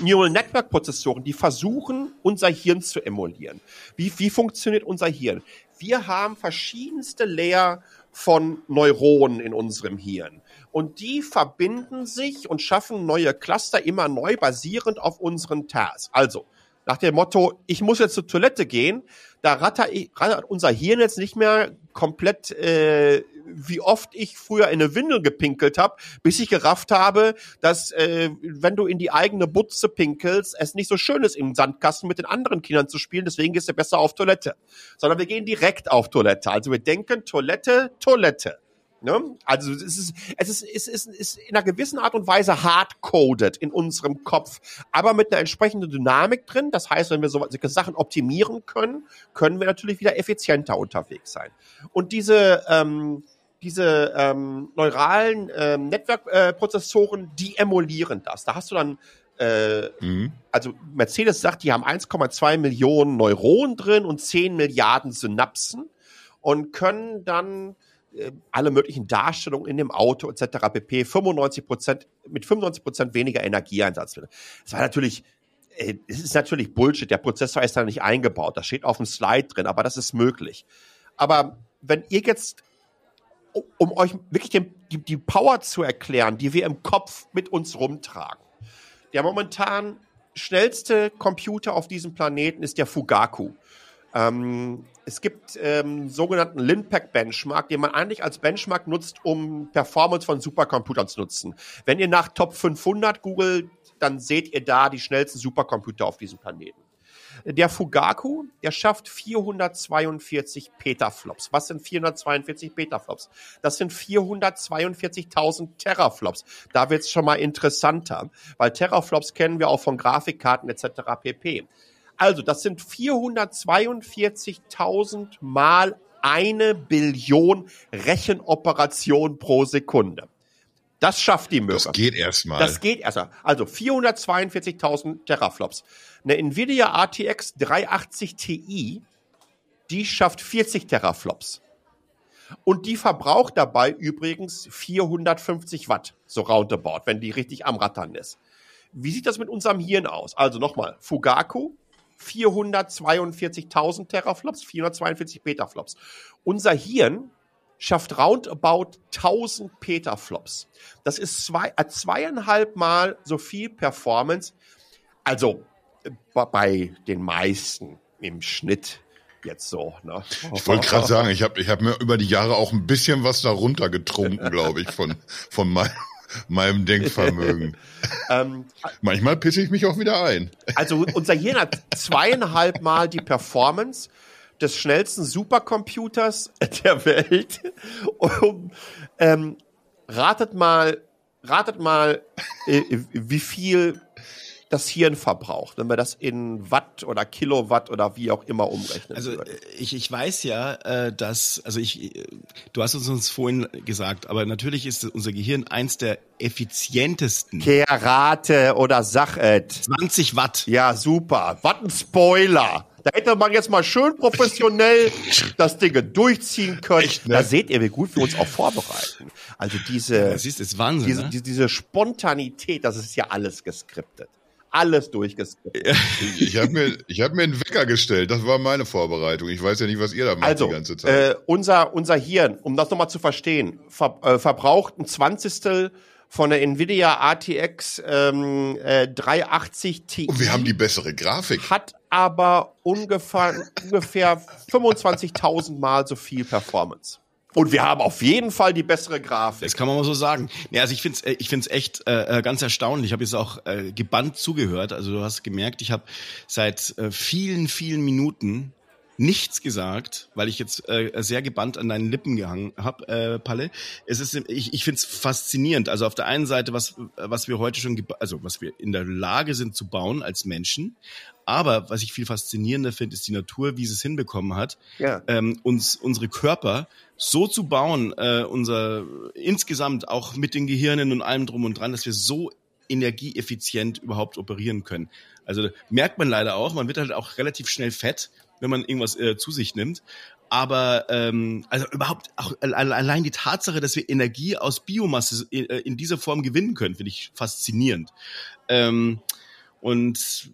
Neural Network Prozessoren, die versuchen, unser Hirn zu emulieren. Wie, wie funktioniert unser Hirn? Wir haben verschiedenste Layer von Neuronen in unserem Hirn. Und die verbinden sich und schaffen neue Cluster immer neu basierend auf unseren Tasks. Also, nach dem Motto, ich muss jetzt zur Toilette gehen, da rattert, rattert unser Hirn jetzt nicht mehr komplett, äh, wie oft ich früher in eine Windel gepinkelt habe, bis ich gerafft habe, dass äh, wenn du in die eigene Butze pinkelst, es nicht so schön ist, im Sandkasten mit den anderen Kindern zu spielen, deswegen gehst du besser auf Toilette. Sondern wir gehen direkt auf Toilette. Also wir denken Toilette, Toilette. Ne? Also es ist, es ist, es ist, ist in einer gewissen Art und Weise hardcoded in unserem Kopf, aber mit einer entsprechenden Dynamik drin. Das heißt, wenn wir so, solche Sachen optimieren können, können wir natürlich wieder effizienter unterwegs sein. Und diese ähm, diese ähm, neuralen ähm, Netzwerkprozessoren, äh, die emulieren das. Da hast du dann äh, mhm. Also Mercedes sagt, die haben 1,2 Millionen Neuronen drin und 10 Milliarden Synapsen und können dann alle möglichen Darstellungen in dem Auto etc. pp. 95 Prozent mit 95 Prozent weniger Energieeinsatz. Das war natürlich äh, es ist natürlich Bullshit. Der Prozessor ist da nicht eingebaut. Das steht auf dem Slide drin, aber das ist möglich. Aber wenn ihr jetzt, um euch wirklich den, die, die Power zu erklären, die wir im Kopf mit uns rumtragen, der momentan schnellste Computer auf diesem Planeten ist der Fugaku. Ähm, es gibt ähm, sogenannten Linpack Benchmark, den man eigentlich als Benchmark nutzt, um Performance von Supercomputern zu nutzen. Wenn ihr nach Top 500 googelt, dann seht ihr da die schnellsten Supercomputer auf diesem Planeten. Der Fugaku, der schafft 442 Petaflops. Was sind 442 Petaflops? Das sind 442.000 Teraflops. Da wird's schon mal interessanter, weil Teraflops kennen wir auch von Grafikkarten etc. pp. Also, das sind 442.000 mal eine Billion Rechenoperationen pro Sekunde. Das schafft die Möwe. Das geht erstmal. Das geht erstmal. Also 442.000 Teraflops. Eine Nvidia RTX 380 Ti, die schafft 40 Teraflops. Und die verbraucht dabei übrigens 450 Watt, so roundabout, wenn die richtig am Rattern ist. Wie sieht das mit unserem Hirn aus? Also nochmal, Fugaku, 442.000 Teraflops, 442 Petaflops. Unser Hirn schafft roundabout 1000 Petaflops. Das ist zwei, äh, zweieinhalb Mal so viel Performance. Also äh, bei den meisten im Schnitt jetzt so. Ne? Ich wollte gerade sagen, ich habe ich hab mir über die Jahre auch ein bisschen was darunter getrunken, glaube ich, von, von mein, meinem Denkvermögen. (laughs) ähm, Manchmal pisse ich mich auch wieder ein. Also unser Hirn hat zweieinhalb Mal die Performance des schnellsten Supercomputers der Welt. Um, ähm, ratet mal, ratet mal, äh, wie viel das Hirn verbraucht, wenn wir das in Watt oder Kilowatt oder wie auch immer umrechnen. Also würden. ich, ich weiß ja, äh, dass, also ich, du hast es uns vorhin gesagt, aber natürlich ist unser Gehirn eins der effizientesten. Kerate oder Sachet. 20 Watt. Ja, super. Watt ein Spoiler. Da hätte man jetzt mal schön professionell (laughs) das Ding durchziehen können. Echt, ne? Da seht ihr, wie gut wir uns auch vorbereiten. Also diese, ist, das Wahnsinn, diese, ne? diese, diese Spontanität, das ist ja alles geskriptet. Alles durchgeskriptet. (laughs) Ich habe mir, ich hab mir einen Wecker gestellt. Das war meine Vorbereitung. Ich weiß ja nicht, was ihr da macht also, die ganze Zeit. Äh, unser, unser Hirn, um das nochmal zu verstehen, ver, äh, verbraucht ein Zwanzigstel von der Nvidia RTX ähm, äh, 380 Ti. Und wir haben die bessere Grafik. Hat aber ungefähr, ungefähr 25.000 Mal so viel Performance. Und wir haben auf jeden Fall die bessere Grafik. Das kann man mal so sagen. Ja, also ich finde es ich find's echt äh, ganz erstaunlich. Ich habe jetzt auch äh, gebannt zugehört. Also du hast gemerkt, ich habe seit äh, vielen, vielen Minuten nichts gesagt, weil ich jetzt äh, sehr gebannt an deinen Lippen gehangen habe, äh, Palle. Es ist, ich, ich finde es faszinierend. Also auf der einen Seite, was, was wir heute schon, also was wir in der Lage sind zu bauen als Menschen, aber was ich viel faszinierender finde, ist die Natur, wie sie es hinbekommen hat, ja. ähm, uns unsere Körper so zu bauen, äh, unser insgesamt auch mit den Gehirnen und allem drum und dran, dass wir so energieeffizient überhaupt operieren können. Also merkt man leider auch, man wird halt auch relativ schnell fett, wenn man irgendwas äh, zu sich nimmt. Aber ähm, also überhaupt auch allein die Tatsache, dass wir Energie aus Biomasse in, äh, in dieser Form gewinnen können, finde ich faszinierend. Ähm, und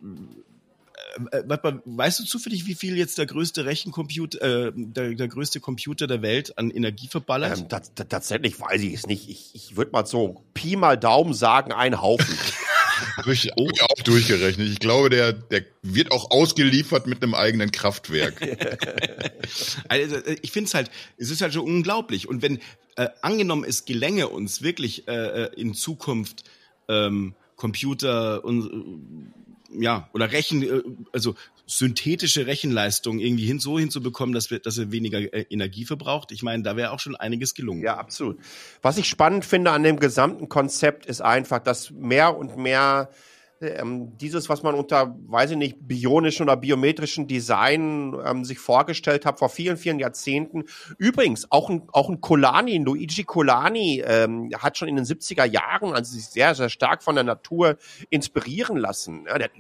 äh, weißt du zufällig, wie viel jetzt der größte Rechencomputer, äh, der, der größte Computer der Welt an Energie verballert? Ähm, tatsächlich weiß ich es nicht. Ich, ich würde mal so Pi mal Daumen sagen, ein Haufen. (laughs) Habe ich, oh. auch durchgerechnet. Ich glaube, der, der wird auch ausgeliefert mit einem eigenen Kraftwerk. (laughs) also, äh, ich finde es halt, es ist halt schon unglaublich. Und wenn äh, angenommen es gelänge uns wirklich äh, äh in Zukunft ähm, Computer und ja, oder Rechen, äh, also synthetische Rechenleistung irgendwie hin, so hinzubekommen, dass wir, dass er weniger äh, Energie verbraucht. Ich meine, da wäre auch schon einiges gelungen. Ja, absolut. Was ich spannend finde an dem gesamten Konzept ist einfach, dass mehr und mehr ähm, dieses, was man unter, weiß ich nicht, bionischen oder biometrischen Design ähm, sich vorgestellt hat vor vielen, vielen Jahrzehnten. Übrigens, auch ein, auch ein Colani, Luigi Colani, ähm, hat schon in den 70er Jahren, also sich sehr, sehr stark von der Natur inspirieren lassen. Ja, der hat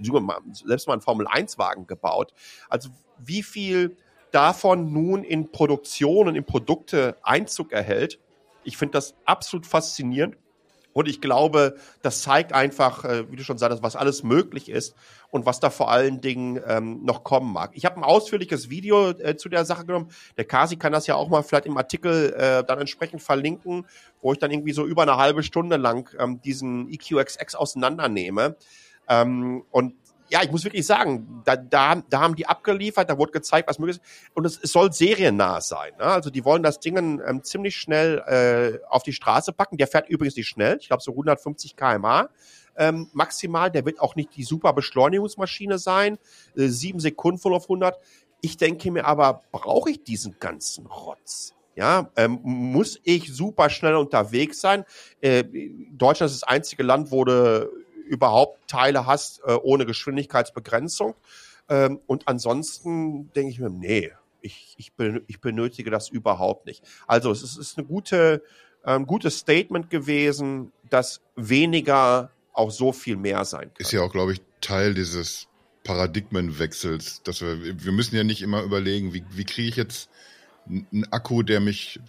selbst mal einen Formel-1-Wagen gebaut. Also wie viel davon nun in Produktion und in Produkte Einzug erhält. Ich finde das absolut faszinierend. Und ich glaube, das zeigt einfach, äh, wie du schon sagtest, was alles möglich ist und was da vor allen Dingen ähm, noch kommen mag. Ich habe ein ausführliches Video äh, zu der Sache genommen. Der Kasi kann das ja auch mal vielleicht im Artikel äh, dann entsprechend verlinken, wo ich dann irgendwie so über eine halbe Stunde lang ähm, diesen EQXX auseinandernehme. Ähm, und ja, ich muss wirklich sagen, da, da, da haben die abgeliefert, da wurde gezeigt, was möglich ist. Und es, es soll seriennah sein. Ne? Also die wollen das Ding ähm, ziemlich schnell äh, auf die Straße packen. Der fährt übrigens nicht schnell, ich glaube so 150 km/h. Ähm, maximal, der wird auch nicht die super Beschleunigungsmaschine sein. Äh, sieben Sekunden voll auf 100. Ich denke mir aber, brauche ich diesen ganzen Rotz? Ja, ähm, muss ich super schnell unterwegs sein? Äh, Deutschland ist das einzige Land, wo du überhaupt Teile hast äh, ohne Geschwindigkeitsbegrenzung. Ähm, und ansonsten denke ich mir, nee, ich, ich, ich benötige das überhaupt nicht. Also es ist, ist eine gute, ein ähm, gutes Statement gewesen, dass weniger auch so viel mehr sein kann. Ist ja auch, glaube ich, Teil dieses Paradigmenwechsels, dass wir, wir müssen ja nicht immer überlegen, wie, wie kriege ich jetzt einen Akku, der mich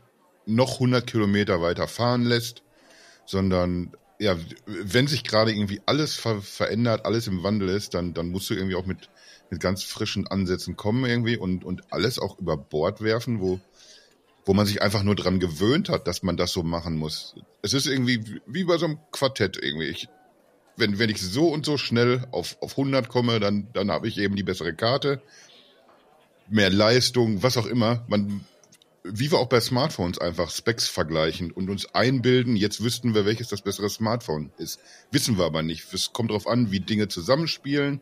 noch 100 Kilometer weiter fahren lässt, sondern ja, wenn sich gerade irgendwie alles ver verändert, alles im Wandel ist, dann, dann musst du irgendwie auch mit, mit ganz frischen Ansätzen kommen irgendwie und, und alles auch über Bord werfen, wo, wo man sich einfach nur dran gewöhnt hat, dass man das so machen muss. Es ist irgendwie wie bei so einem Quartett irgendwie. Ich, wenn, wenn ich so und so schnell auf, auf 100 komme, dann, dann habe ich eben die bessere Karte, mehr Leistung, was auch immer. Man, wie wir auch bei Smartphones einfach Specs vergleichen und uns einbilden, jetzt wüssten wir, welches das bessere Smartphone ist. Wissen wir aber nicht. Es kommt darauf an, wie Dinge zusammenspielen.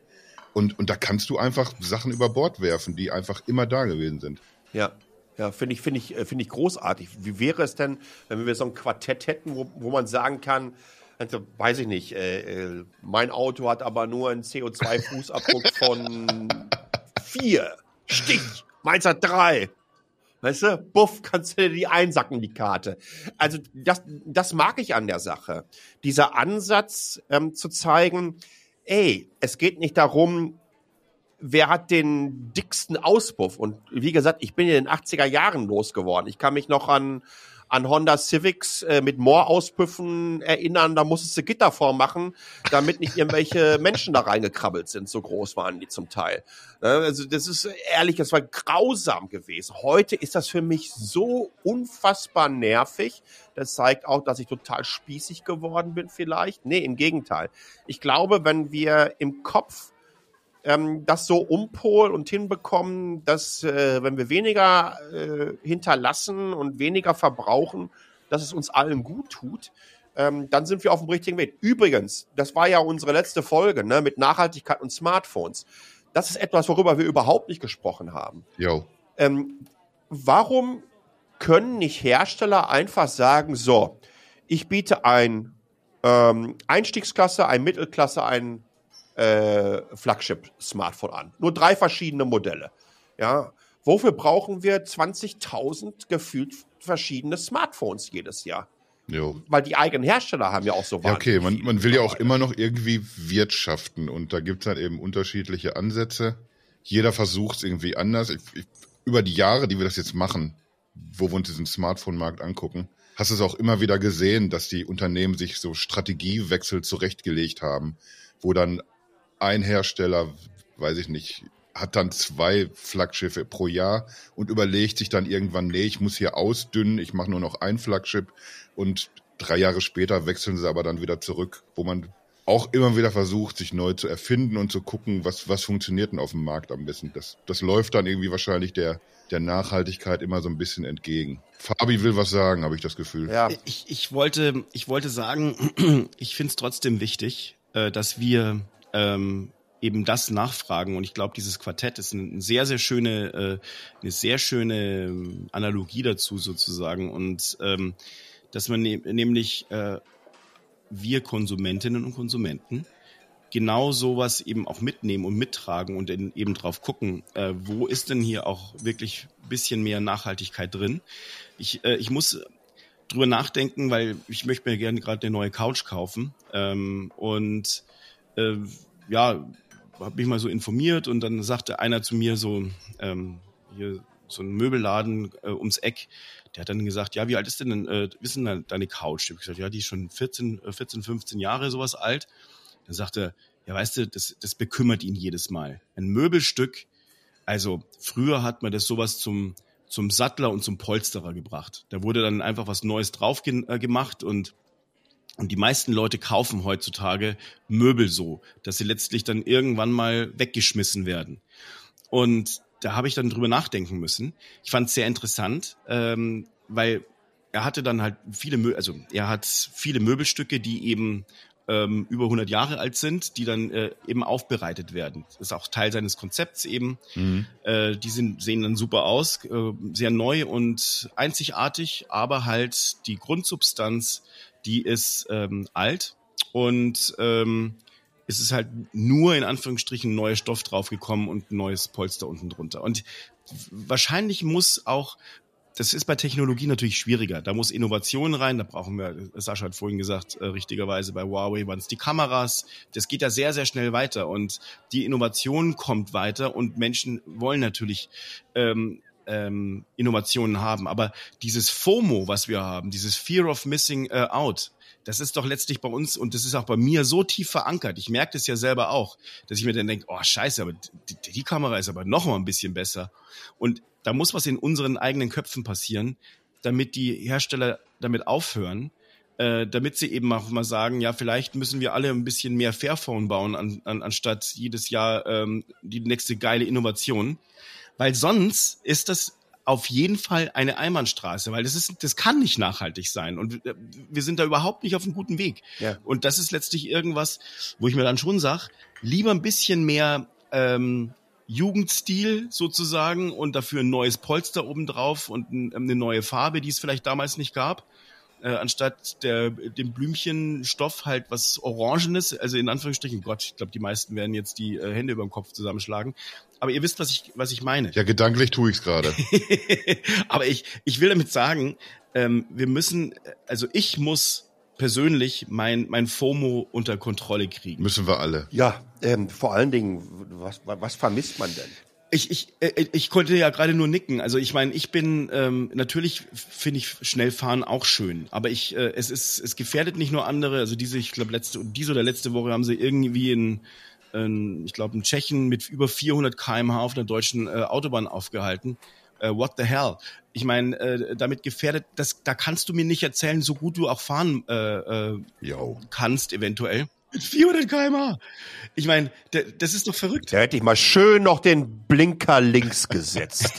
Und, und da kannst du einfach Sachen über Bord werfen, die einfach immer da gewesen sind. Ja, ja, finde ich, finde ich, äh, finde ich großartig. Wie wäre es denn, wenn wir so ein Quartett hätten, wo, wo man sagen kann, also weiß ich nicht, äh, äh mein Auto hat aber nur einen CO2-Fußabdruck von (laughs) vier. Stich. Meins hat drei. Weißt du, buff, kannst du dir die einsacken, die Karte. Also das, das mag ich an der Sache. Dieser Ansatz ähm, zu zeigen, ey, es geht nicht darum, wer hat den dicksten Auspuff. Und wie gesagt, ich bin in den 80er Jahren losgeworden. Ich kann mich noch an an Honda Civics äh, mit Moor-Auspüffen erinnern, da musstest du Gitter vormachen, damit nicht irgendwelche (laughs) Menschen da reingekrabbelt sind. So groß waren die zum Teil. Ne, also das ist ehrlich, das war grausam gewesen. Heute ist das für mich so unfassbar nervig. Das zeigt auch, dass ich total spießig geworden bin vielleicht. Nee, im Gegenteil. Ich glaube, wenn wir im Kopf ähm, das so umpolen und hinbekommen, dass äh, wenn wir weniger äh, hinterlassen und weniger verbrauchen, dass es uns allen gut tut, ähm, dann sind wir auf dem richtigen Weg. Übrigens, das war ja unsere letzte Folge ne, mit Nachhaltigkeit und Smartphones. Das ist etwas, worüber wir überhaupt nicht gesprochen haben. Jo. Ähm, warum können nicht Hersteller einfach sagen, so, ich biete ein ähm, Einstiegsklasse, ein Mittelklasse, ein äh, Flagship-Smartphone an. Nur drei verschiedene Modelle. Ja, wofür brauchen wir 20.000 gefühlt verschiedene Smartphones jedes Jahr? Jo. Weil die eigenen Hersteller haben ja auch so Ja, okay, man, man will ja auch immer noch irgendwie wirtschaften und da gibt es halt eben unterschiedliche Ansätze. Jeder versucht es irgendwie anders. Ich, ich, über die Jahre, die wir das jetzt machen, wo wir uns diesen Smartphone-Markt angucken, hast du es auch immer wieder gesehen, dass die Unternehmen sich so Strategiewechsel zurechtgelegt haben, wo dann ein Hersteller, weiß ich nicht, hat dann zwei Flaggschiffe pro Jahr und überlegt sich dann irgendwann, nee, ich muss hier ausdünnen, ich mache nur noch ein Flaggschiff und drei Jahre später wechseln sie aber dann wieder zurück, wo man auch immer wieder versucht, sich neu zu erfinden und zu gucken, was, was funktioniert denn auf dem Markt am besten. Das, das läuft dann irgendwie wahrscheinlich der, der Nachhaltigkeit immer so ein bisschen entgegen. Fabi will was sagen, habe ich das Gefühl. Ja. Ich, ich, wollte, ich wollte sagen, (clears throat) ich finde es trotzdem wichtig, äh, dass wir ähm, eben das nachfragen. Und ich glaube, dieses Quartett ist eine sehr, sehr schöne, äh, eine sehr schöne ähm, Analogie dazu sozusagen. Und ähm, dass man ne nämlich äh, wir Konsumentinnen und Konsumenten genau sowas eben auch mitnehmen und mittragen und in, eben drauf gucken, äh, wo ist denn hier auch wirklich bisschen mehr Nachhaltigkeit drin. Ich, äh, ich muss drüber nachdenken, weil ich möchte mir gerne gerade eine neue Couch kaufen ähm, und äh, ja, habe mich mal so informiert und dann sagte einer zu mir so, ähm, hier so ein Möbelladen äh, ums Eck, der hat dann gesagt, ja, wie alt ist denn, äh, wissen denn deine Couch? Ich habe gesagt, ja, die ist schon 14, 14, 15 Jahre sowas alt. Dann sagte, ja, weißt du, das, das bekümmert ihn jedes Mal. Ein Möbelstück, also früher hat man das sowas zum, zum Sattler und zum Polsterer gebracht. Da wurde dann einfach was Neues drauf ge äh, gemacht und Und die meisten Leute kaufen heutzutage Möbel so, dass sie letztlich dann irgendwann mal weggeschmissen werden. Und da habe ich dann drüber nachdenken müssen. Ich fand es sehr interessant, ähm, weil er hatte dann halt viele, Mö also er hat viele Möbelstücke, die eben ähm, über 100 Jahre alt sind, die dann äh, eben aufbereitet werden. Das ist auch Teil seines Konzepts eben. Mhm. Äh, die sind, sehen dann super aus, äh, sehr neu und einzigartig, aber halt die Grundsubstanz, die ist ähm, alt und ähm, es ist halt nur in Anführungsstrichen neuer Stoff draufgekommen und neues Polster unten drunter. Und wahrscheinlich muss auch das ist bei Technologie natürlich schwieriger. Da muss Innovation rein. Da brauchen wir, Sascha hat vorhin gesagt, äh, richtigerweise bei Huawei waren es die Kameras. Das geht ja sehr, sehr schnell weiter und die Innovation kommt weiter und Menschen wollen natürlich ähm, ähm, Innovationen haben. Aber dieses FOMO, was wir haben, dieses Fear of Missing äh, Out, das ist doch letztlich bei uns und das ist auch bei mir so tief verankert. Ich merke das ja selber auch, dass ich mir dann denke, oh scheiße, aber die, die Kamera ist aber noch mal ein bisschen besser. Und da muss was in unseren eigenen Köpfen passieren, damit die Hersteller damit aufhören, äh, damit sie eben auch mal sagen, ja, vielleicht müssen wir alle ein bisschen mehr Fairphone bauen, an, an, anstatt jedes Jahr ähm, die nächste geile Innovation. Weil sonst ist das auf jeden Fall eine Einbahnstraße, weil das ist, das kann nicht nachhaltig sein und wir sind da überhaupt nicht auf einem guten Weg. Ja. Und das ist letztlich irgendwas, wo ich mir dann schon sag, lieber ein bisschen mehr ähm, Jugendstil sozusagen und dafür ein neues Polster obendrauf und ein, eine neue Farbe, die es vielleicht damals nicht gab äh, anstatt der, dem Blümchenstoff halt was Orangenes, also in Anführungsstrichen, Gott, ich glaube, die meisten werden jetzt die äh, Hände über dem Kopf zusammenschlagen. Aber ihr wisst, was ich, was ich meine. Ja, gedanklich tue ich's gerade. (laughs) Aber ich, ich will damit sagen, ähm, wir müssen, also ich muss persönlich mein, mein FOMO unter Kontrolle kriegen. Müssen wir alle. Ja, ähm, vor allen Dingen, was, was vermisst man denn? Ich, ich, äh, ich konnte ja gerade nur nicken. Also ich meine, ich bin ähm, natürlich finde ich schnell fahren auch schön, aber ich äh, es ist es gefährdet nicht nur andere. Also diese ich glaube letzte diese oder letzte Woche haben sie irgendwie in, in ich glaube in Tschechien mit über 400 km/h auf einer deutschen äh, Autobahn aufgehalten. Äh, what the hell? Ich meine, äh, damit gefährdet, das da kannst du mir nicht erzählen, so gut du auch fahren äh, äh, kannst eventuell. Mit 400 km Ich meine, das ist doch verrückt. Da hätte ich mal schön noch den Blinker links (laughs) gesetzt.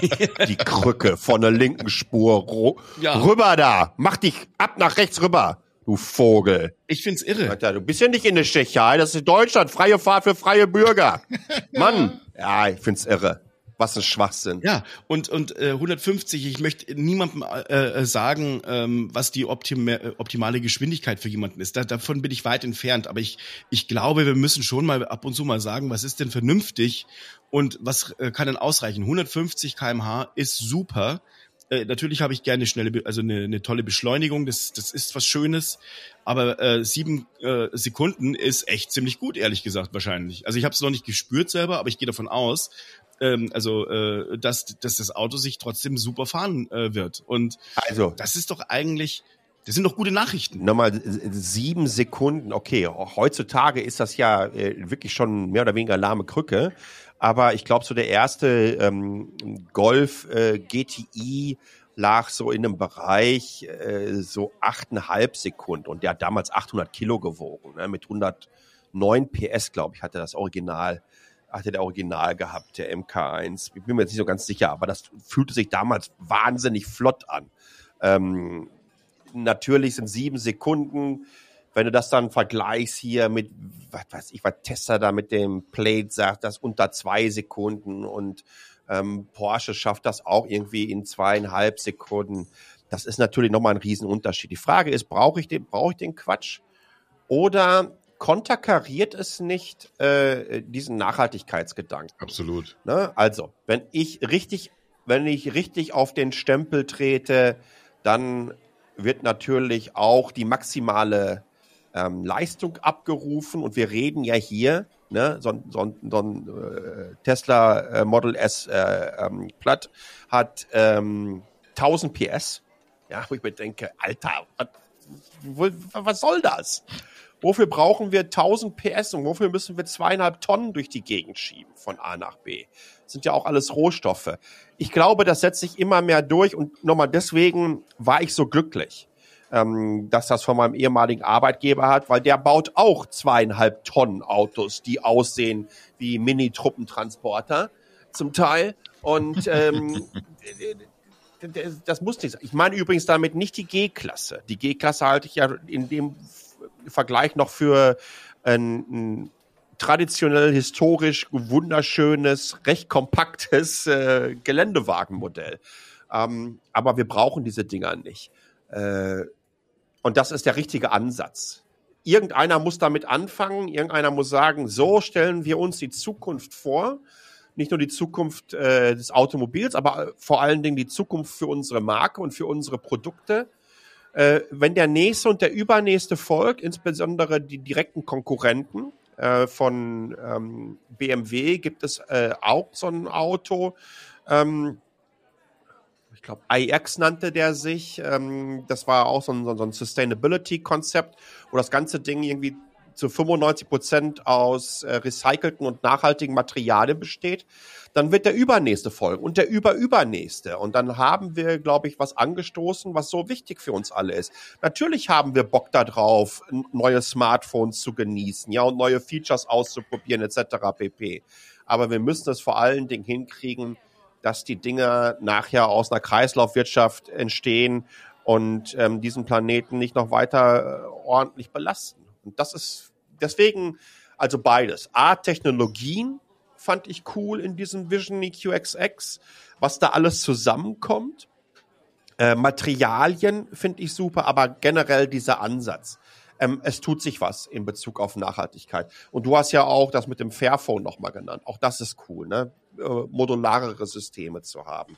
Die Krücke von der linken Spur. Ja. Rüber da. Mach dich ab nach rechts rüber. Du Vogel. Ich find's irre. Alter, du bist ja nicht in der Tschechei, das ist Deutschland. Freie Fahrt für freie Bürger. (laughs) Mann. Ja, ich find's irre. Was ein Schwachsinn. Ja, und, und äh, 150, ich möchte niemandem äh, äh, sagen, ähm, was die optima äh, optimale Geschwindigkeit für jemanden ist. Da, davon bin ich weit entfernt. Aber ich, ich glaube, wir müssen schon mal ab und zu mal sagen, was ist denn vernünftig und was äh, kann denn ausreichen. 150 kmh ist super. Äh, natürlich habe ich gerne schnelle, also eine, eine tolle Beschleunigung, das, das ist was Schönes, aber äh, sieben äh, Sekunden ist echt ziemlich gut, ehrlich gesagt, wahrscheinlich. Also ich habe es noch nicht gespürt selber, aber ich gehe davon aus, ähm, also äh, dass, dass das Auto sich trotzdem super fahren äh, wird. Und also das ist doch eigentlich das sind doch gute Nachrichten. Nochmal sieben Sekunden, okay, heutzutage ist das ja äh, wirklich schon mehr oder weniger lahme Krücke. Aber ich glaube, so der erste ähm, Golf äh, GTI lag so in einem Bereich äh, so achteinhalb Sekunden und der hat damals 800 Kilo gewogen, ne, mit 109 PS, glaube ich, hatte das Original hatte der Original gehabt, der MK1. Ich bin mir jetzt nicht so ganz sicher, aber das fühlte sich damals wahnsinnig flott an. Ähm, natürlich sind sieben Sekunden, wenn du das dann vergleichst hier mit, was weiß ich, was Tesla da mit dem Plate sagt, das unter zwei Sekunden und ähm, Porsche schafft das auch irgendwie in zweieinhalb Sekunden. Das ist natürlich nochmal ein Riesenunterschied. Die Frage ist, brauche ich den, brauche ich den Quatsch? Oder konterkariert es nicht äh, diesen Nachhaltigkeitsgedanken. Absolut. Ne? Also, wenn ich richtig, wenn ich richtig auf den Stempel trete, dann wird natürlich auch die maximale ähm, Leistung abgerufen und wir reden ja hier, ne, so, so, so ein äh, Tesla äh, Model S äh, ähm, Platt hat ähm, 1000 PS, ja, wo ich mir denke, Alter, was, was soll das? Wofür brauchen wir 1000 PS und wofür müssen wir zweieinhalb Tonnen durch die Gegend schieben von A nach B? Das sind ja auch alles Rohstoffe. Ich glaube, das setzt sich immer mehr durch und nochmal deswegen war ich so glücklich. Ähm, dass das von meinem ehemaligen Arbeitgeber hat, weil der baut auch zweieinhalb Tonnen Autos, die aussehen wie Mini-Truppentransporter zum Teil. Und ähm, (laughs) das muss nicht sein. Ich meine übrigens damit nicht die G-Klasse. Die G-Klasse halte ich ja in dem Vergleich noch für ein, ein traditionell historisch wunderschönes, recht kompaktes äh, Geländewagenmodell. Ähm, aber wir brauchen diese Dinger nicht. Äh, und das ist der richtige Ansatz. Irgendeiner muss damit anfangen, irgendeiner muss sagen, so stellen wir uns die Zukunft vor. Nicht nur die Zukunft äh, des Automobils, aber vor allen Dingen die Zukunft für unsere Marke und für unsere Produkte. Äh, wenn der nächste und der übernächste folgt, insbesondere die direkten Konkurrenten äh, von ähm, BMW, gibt es äh, auch so ein Auto. Ähm, ich glaube, iX nannte der sich. Ähm, das war auch so ein, so ein Sustainability-Konzept, wo das ganze Ding irgendwie zu 95 Prozent aus äh, recycelten und nachhaltigen Materialien besteht, dann wird der übernächste folgen und der überübernächste. Und dann haben wir, glaube ich, was angestoßen, was so wichtig für uns alle ist. Natürlich haben wir Bock darauf, neue Smartphones zu genießen, ja, und neue Features auszuprobieren, etc. pp. Aber wir müssen es vor allen Dingen hinkriegen, dass die Dinge nachher aus einer Kreislaufwirtschaft entstehen und ähm, diesen Planeten nicht noch weiter äh, ordentlich belasten. Und das ist deswegen also beides. A, Technologien fand ich cool in diesem Vision EQXX, was da alles zusammenkommt. Äh, Materialien finde ich super, aber generell dieser Ansatz. Ähm, es tut sich was in Bezug auf Nachhaltigkeit. Und du hast ja auch das mit dem Fairphone nochmal genannt. Auch das ist cool, ne? Äh, modularere Systeme zu haben.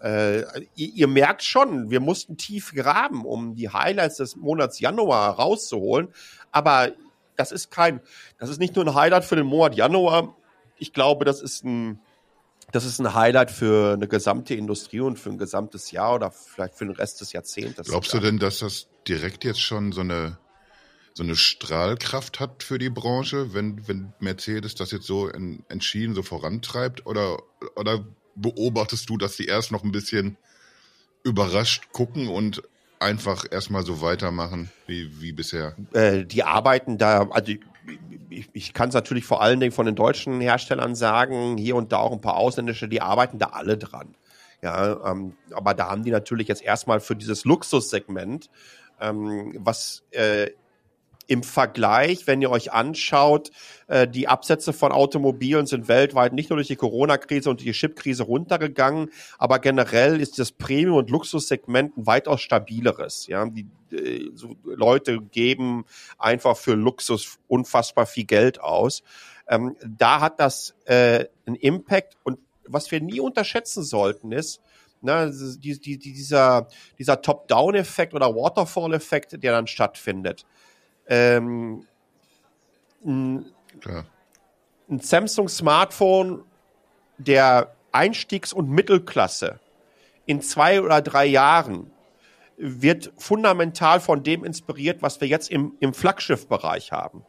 Äh, ihr, ihr, merkt schon, wir mussten tief graben, um die Highlights des Monats Januar rauszuholen. Aber das ist kein, das ist nicht nur ein Highlight für den Monat Januar. Ich glaube, das ist ein, das ist ein Highlight für eine gesamte Industrie und für ein gesamtes Jahr oder vielleicht für den Rest des Jahrzehnts. Glaubst du denn, dass das direkt jetzt schon so eine, so eine Strahlkraft hat für die Branche, wenn, wenn Mercedes das jetzt so in, entschieden so vorantreibt? Oder, oder beobachtest du, dass die erst noch ein bisschen überrascht gucken und einfach erstmal so weitermachen wie, wie bisher? Äh, die arbeiten da, also ich, ich kann es natürlich vor allen Dingen von den deutschen Herstellern sagen, hier und da auch ein paar ausländische, die arbeiten da alle dran. Ja, ähm, aber da haben die natürlich jetzt erstmal für dieses Luxussegment, ähm, was äh, im Vergleich, wenn ihr euch anschaut, äh, die Absätze von Automobilen sind weltweit nicht nur durch die Corona-Krise und die Chip-Krise runtergegangen, aber generell ist das Premium- und Luxussegment ein weitaus stabileres. Ja, die äh, so Leute geben einfach für Luxus unfassbar viel Geld aus. Ähm, da hat das äh, einen Impact und was wir nie unterschätzen sollten ist, ne, die, die, dieser, dieser Top-Down-Effekt oder Waterfall-Effekt, der dann stattfindet ähm, ein, ein Samsung Smartphone der Einstiegs- und Mittelklasse in zwei oder drei Jahren wird fundamental von dem inspiriert, was wir jetzt im, im Flaggschiff-Bereich haben.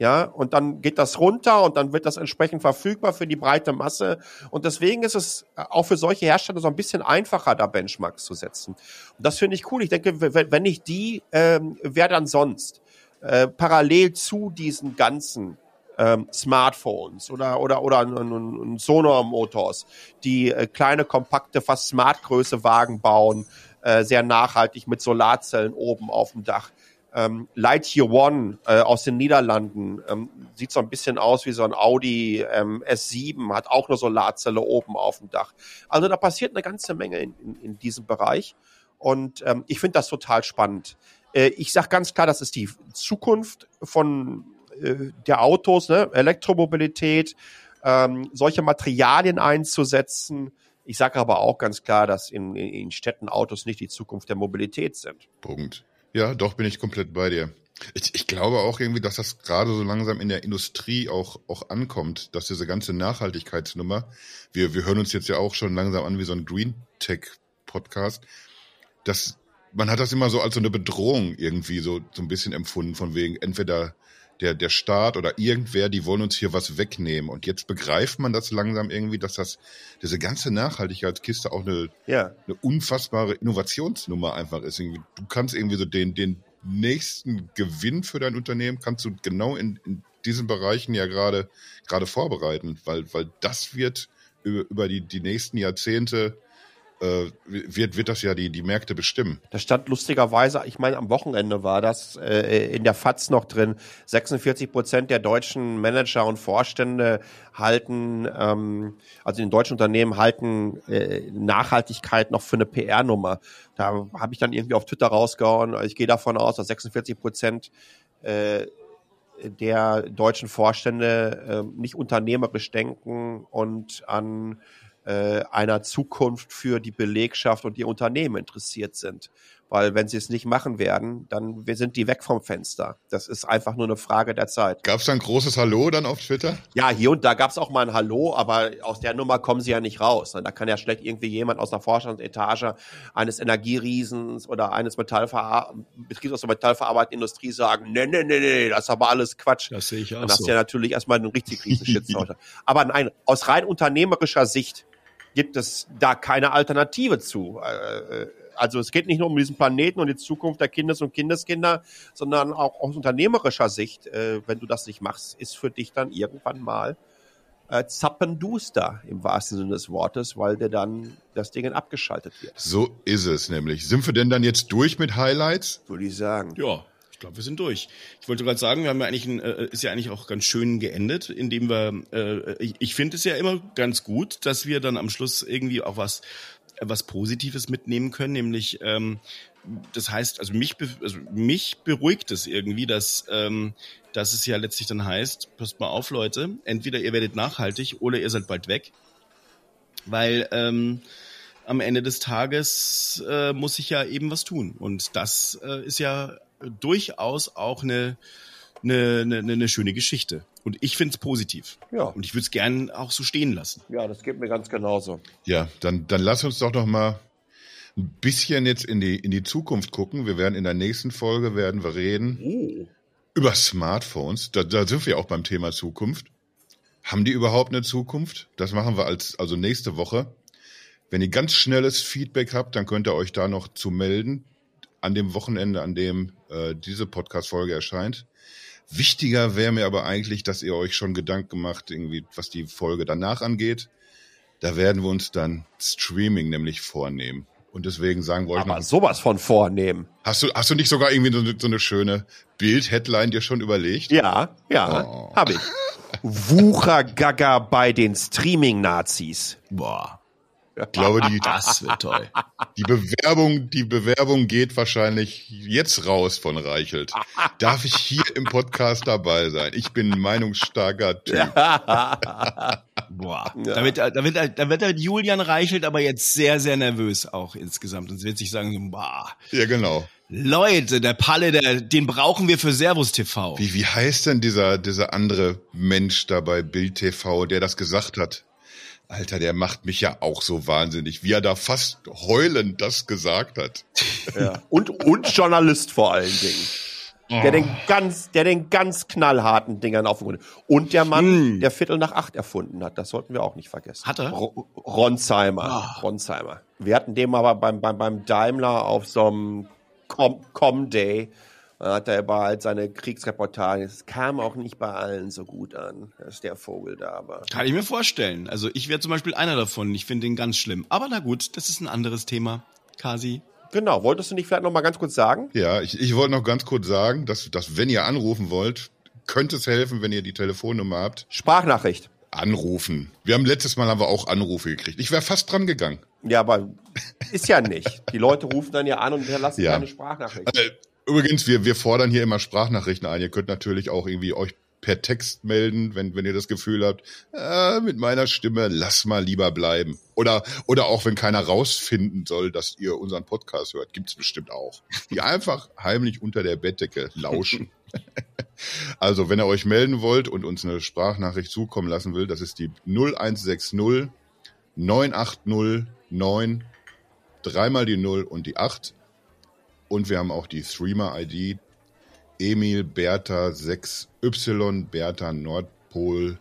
Ja, und dann geht das runter und dann wird das entsprechend verfügbar für die breite Masse. Und deswegen ist es auch für solche Hersteller so ein bisschen einfacher, da Benchmarks zu setzen. Und das finde ich cool. Ich denke, wenn nicht die, ähm, wer dann sonst? Äh, parallel zu diesen ganzen ähm, Smartphones oder oder oder ein, Motors, die äh, kleine kompakte fast Smartgröße Wagen bauen, äh, sehr nachhaltig mit Solarzellen oben auf dem Dach. Ähm, Lightyear One äh, aus den Niederlanden ähm, sieht so ein bisschen aus wie so ein Audi ähm, S7, hat auch eine Solarzelle oben auf dem Dach. Also da passiert eine ganze Menge in, in, in diesem Bereich und ähm, ich finde das total spannend. Äh, ich sage ganz klar, das ist die Zukunft von äh, der Autos, ne? Elektromobilität, ähm, solche Materialien einzusetzen. Ich sage aber auch ganz klar, dass in, in Städten Autos nicht die Zukunft der Mobilität sind. Punkt. Ja, doch bin ich komplett bei dir. Ich, ich glaube auch irgendwie, dass das gerade so langsam in der Industrie auch, auch ankommt, dass diese ganze Nachhaltigkeitsnummer, wir, wir hören uns jetzt ja auch schon langsam an wie so ein Green Tech Podcast, dass man hat das immer so als so eine Bedrohung irgendwie so, so ein bisschen empfunden, von wegen entweder der, der Staat oder irgendwer, die wollen uns hier was wegnehmen. Und jetzt begreift man das langsam irgendwie, dass das, diese ganze Nachhaltigkeitskiste auch eine, Ja. eine unfassbare Innovationsnummer einfach ist. Irgendwie, Du kannst irgendwie so den, den nächsten Gewinn für dein Unternehmen kannst du genau in, in diesen Bereichen ja gerade, gerade vorbereiten, weil, weil das wird über, über die, die nächsten Jahrzehnte äh, wird, wird das ja die, die Märkte bestimmen. Da stand lustigerweise, ich meine, am Wochenende war das äh, in der FAZ noch drin, 46 Prozent der deutschen Manager und Vorstände halten, ähm, also in deutschen Unternehmen halten äh, Nachhaltigkeit noch für eine PR-Nummer. Da habe ich dann irgendwie auf Twitter rausgehauen, ich gehe davon aus, dass 46 Prozent äh, der deutschen Vorstände äh, nicht unternehmerisch denken und an äh, einer Zukunft für die Belegschaft und ihr Unternehmen interessiert sind. Weil wenn sie es nicht machen werden, dann sind die weg vom Fenster. Das ist einfach nur eine Frage der Zeit. Gab es da ein großes Hallo dann auf Twitter? Ja, hier und da gab es auch mal ein Hallo, aber aus der Nummer kommen sie ja nicht raus. Da kann ja schlecht irgendwie jemand aus der Vorstandsetage eines Energieriesens oder eines Metallverar Betriebs aus der metallverarbeitenden Industrie sagen, nee, nee, nee, nee, das ist aber alles Quatsch. Das sehe ich auch Dann hast so. du ja natürlich erstmal einen richtig riesen Shitstorm. Aber nein, aus rein unternehmerischer Sicht gibt es da keine Alternative zu. Äh, Also es geht nicht nur um diesen Planeten und die Zukunft der Kindes- und Kindeskinder, sondern auch aus unternehmerischer Sicht, äh, wenn du das nicht machst, ist für dich dann irgendwann mal äh, zappenduster im wahrsten Sinne des Wortes, weil dir dann das Ding abgeschaltet wird, So ist es nämlich. Sind wir denn dann jetzt durch mit Highlights? würde ich sagen. Ja, ich glaube, wir sind durch. Ich wollte gerade sagen, wir haben ja eigentlich ein, äh, ist ja eigentlich auch ganz schön geendet, indem wir, äh, ich, ich finde es ja immer ganz gut, dass wir dann am Schluss irgendwie auch was was Positives mitnehmen können, nämlich ähm, das heißt, also mich, also mich beruhigt es irgendwie, dass, ähm, dass es ja letztlich dann heißt, passt mal auf, Leute, entweder ihr werdet nachhaltig oder ihr seid bald weg, weil ähm, am Ende des Tages äh, muss ich ja eben was tun und das äh, ist ja durchaus auch eine eine, eine, eine schöne Geschichte und ich finde es positiv Ja. und ich würde es gern auch so stehen lassen. Ja, das geht mir ganz genauso. Ja, dann, dann lass uns doch noch mal ein bisschen jetzt in die, in die Zukunft gucken. Wir werden in der nächsten Folge werden wir reden Oh. über Smartphones. Da, da sind wir auch beim Thema Zukunft. Haben die überhaupt eine Zukunft? Das machen wir als, also nächste Woche. Wenn ihr ganz schnelles Feedback habt, dann könnt ihr euch da noch zu melden. An dem Wochenende, an dem äh, diese Podcast-Folge erscheint. Wichtiger wäre mir aber eigentlich, dass ihr euch schon Gedanken macht, irgendwie, was die Folge danach angeht. Da werden wir uns dann Streaming nämlich vornehmen. Und deswegen sagen wir euch Aber noch, sowas von vornehmen. hast du, hast du nicht sogar irgendwie so, eine- so eine schöne Bild-Headline dir schon überlegt? Ja, ja, Oh. habe ich. Wuchergaga bei den Streaming-Nazis. Boah, Ich glaube, die, das wird toll. die Bewerbung, die Bewerbung geht wahrscheinlich jetzt raus von Reichelt. Darf ich hier im Podcast dabei sein? Ich bin ein meinungsstarker Typ. (laughs) Boah, Ja. da, wird, da, wird, da wird der Julian Reichelt aber jetzt sehr, sehr nervös auch insgesamt und wird sich sagen, boah, Ja, genau. Leute, der Palle, der, den brauchen wir für Servus TV. Wie, wie heißt denn dieser, dieser andere Mensch da bei Bild TV, der das gesagt hat? Alter, der macht mich ja auch so wahnsinnig, wie er da fast heulend das gesagt hat. Ja. Und, und Journalist vor allen Dingen. Der den ganz, der den ganz knallharten Dingern aufgefunden hat. Und der Mann, Mm. der Viertel nach acht erfunden hat. Das sollten wir auch nicht vergessen. Hat er? Ro Ronsheimer. Ah. Ronsheimer. Wir hatten den aber beim, beim, beim Daimler auf so einem Com, Com Day. Da hat er über halt seine Kriegsreportage. Es kam auch nicht bei allen so gut an, dass der Vogel da war. Kann ich mir vorstellen. Also ich wäre zum Beispiel einer davon. Ich finde den ganz schlimm. Aber na gut, das ist ein anderes Thema. Kasi. Genau. Wolltest du nicht vielleicht noch mal ganz kurz sagen? Ja, ich, ich wollte noch ganz kurz sagen, dass, dass wenn ihr anrufen wollt, könnte es helfen, wenn ihr die Telefonnummer habt. Sprachnachricht. Anrufen. Wir haben letztes Mal haben wir auch Anrufe gekriegt. Ich wäre fast dran gegangen. Ja, aber ist ja nicht. Die Leute rufen dann ja an und hinterlassen Ja. keine Sprachnachricht. Äh, Übrigens, wir, wir fordern hier immer Sprachnachrichten ein. Ihr könnt natürlich auch irgendwie euch per Text melden, wenn, wenn ihr das Gefühl habt, äh, mit meiner Stimme lass mal lieber bleiben. Oder, oder auch wenn keiner rausfinden soll, dass ihr unseren Podcast hört, gibt's bestimmt auch. Die einfach heimlich unter der Bettdecke lauschen. (laughs) also, wenn ihr euch melden wollt und uns eine Sprachnachricht zukommen lassen will, das ist die 0160 980 9 dreimal die 0 und die 8. Und wir haben auch die Threema-ID. Emil Bertha 6Y Bertha Nordpol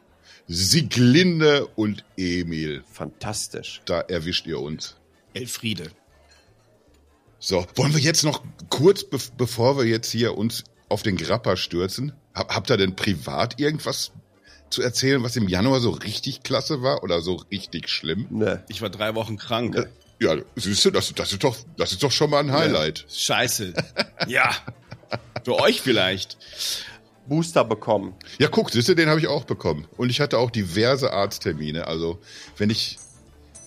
Sieglinde und Emil. Fantastisch. Da erwischt ihr uns. Elfriede. So, wollen wir jetzt noch kurz, be bevor wir jetzt hier uns auf den Grappa stürzen, hab, habt ihr denn privat irgendwas zu erzählen, was im Januar so richtig klasse war oder so richtig schlimm? Ne. Ich war drei Wochen krank. Ja, siehst du, das, das, ist doch, das ist doch schon mal ein Highlight. Scheiße. (laughs) ja. Für euch vielleicht. Booster bekommen. Ja, guck, siehst du, den habe ich auch bekommen. Und ich hatte auch diverse Arzttermine. Also, wenn ich,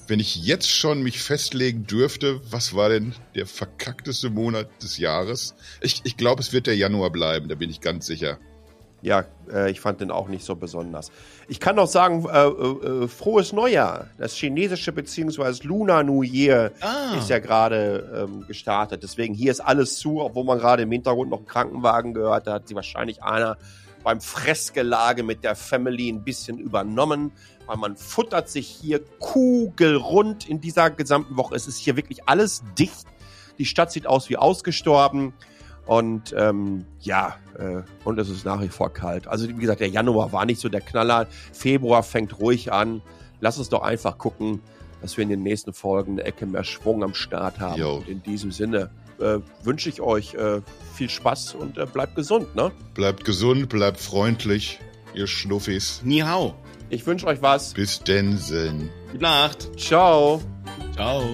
wenn ich jetzt schon mich festlegen dürfte, was war denn der verkackteste Monat des Jahres? Ich, ich glaube, es wird der Januar bleiben, da bin ich ganz sicher. Ja, äh, ich fand den auch nicht so besonders. Ich kann noch sagen, äh, äh, frohes Neujahr. Das chinesische bzw. Lunar New Year Ah. ist ja gerade ähm, gestartet. Deswegen hier ist alles zu, obwohl man gerade im Hintergrund noch einen Krankenwagen gehört hat, hat sie wahrscheinlich einer beim Fressgelage mit der Family ein bisschen übernommen, weil man futtert sich hier kugelrund in dieser gesamten Woche. Es ist hier wirklich alles dicht. Die Stadt sieht aus wie ausgestorben. Und ähm, ja, äh, und es ist nach wie vor kalt. Also wie gesagt, der Januar war nicht so der Knaller. Februar fängt ruhig an. Lass uns doch einfach gucken, dass wir in den nächsten Folgen eine Ecke mehr Schwung am Start haben. Jo. Und in diesem Sinne äh, wünsche ich euch äh, viel Spaß und äh, bleibt gesund. Ne? Bleibt gesund, bleibt freundlich, ihr Schnuffis. Ni hao. Ich wünsche euch was. Bis Densen. Gute Nacht. Ciao. Ciao.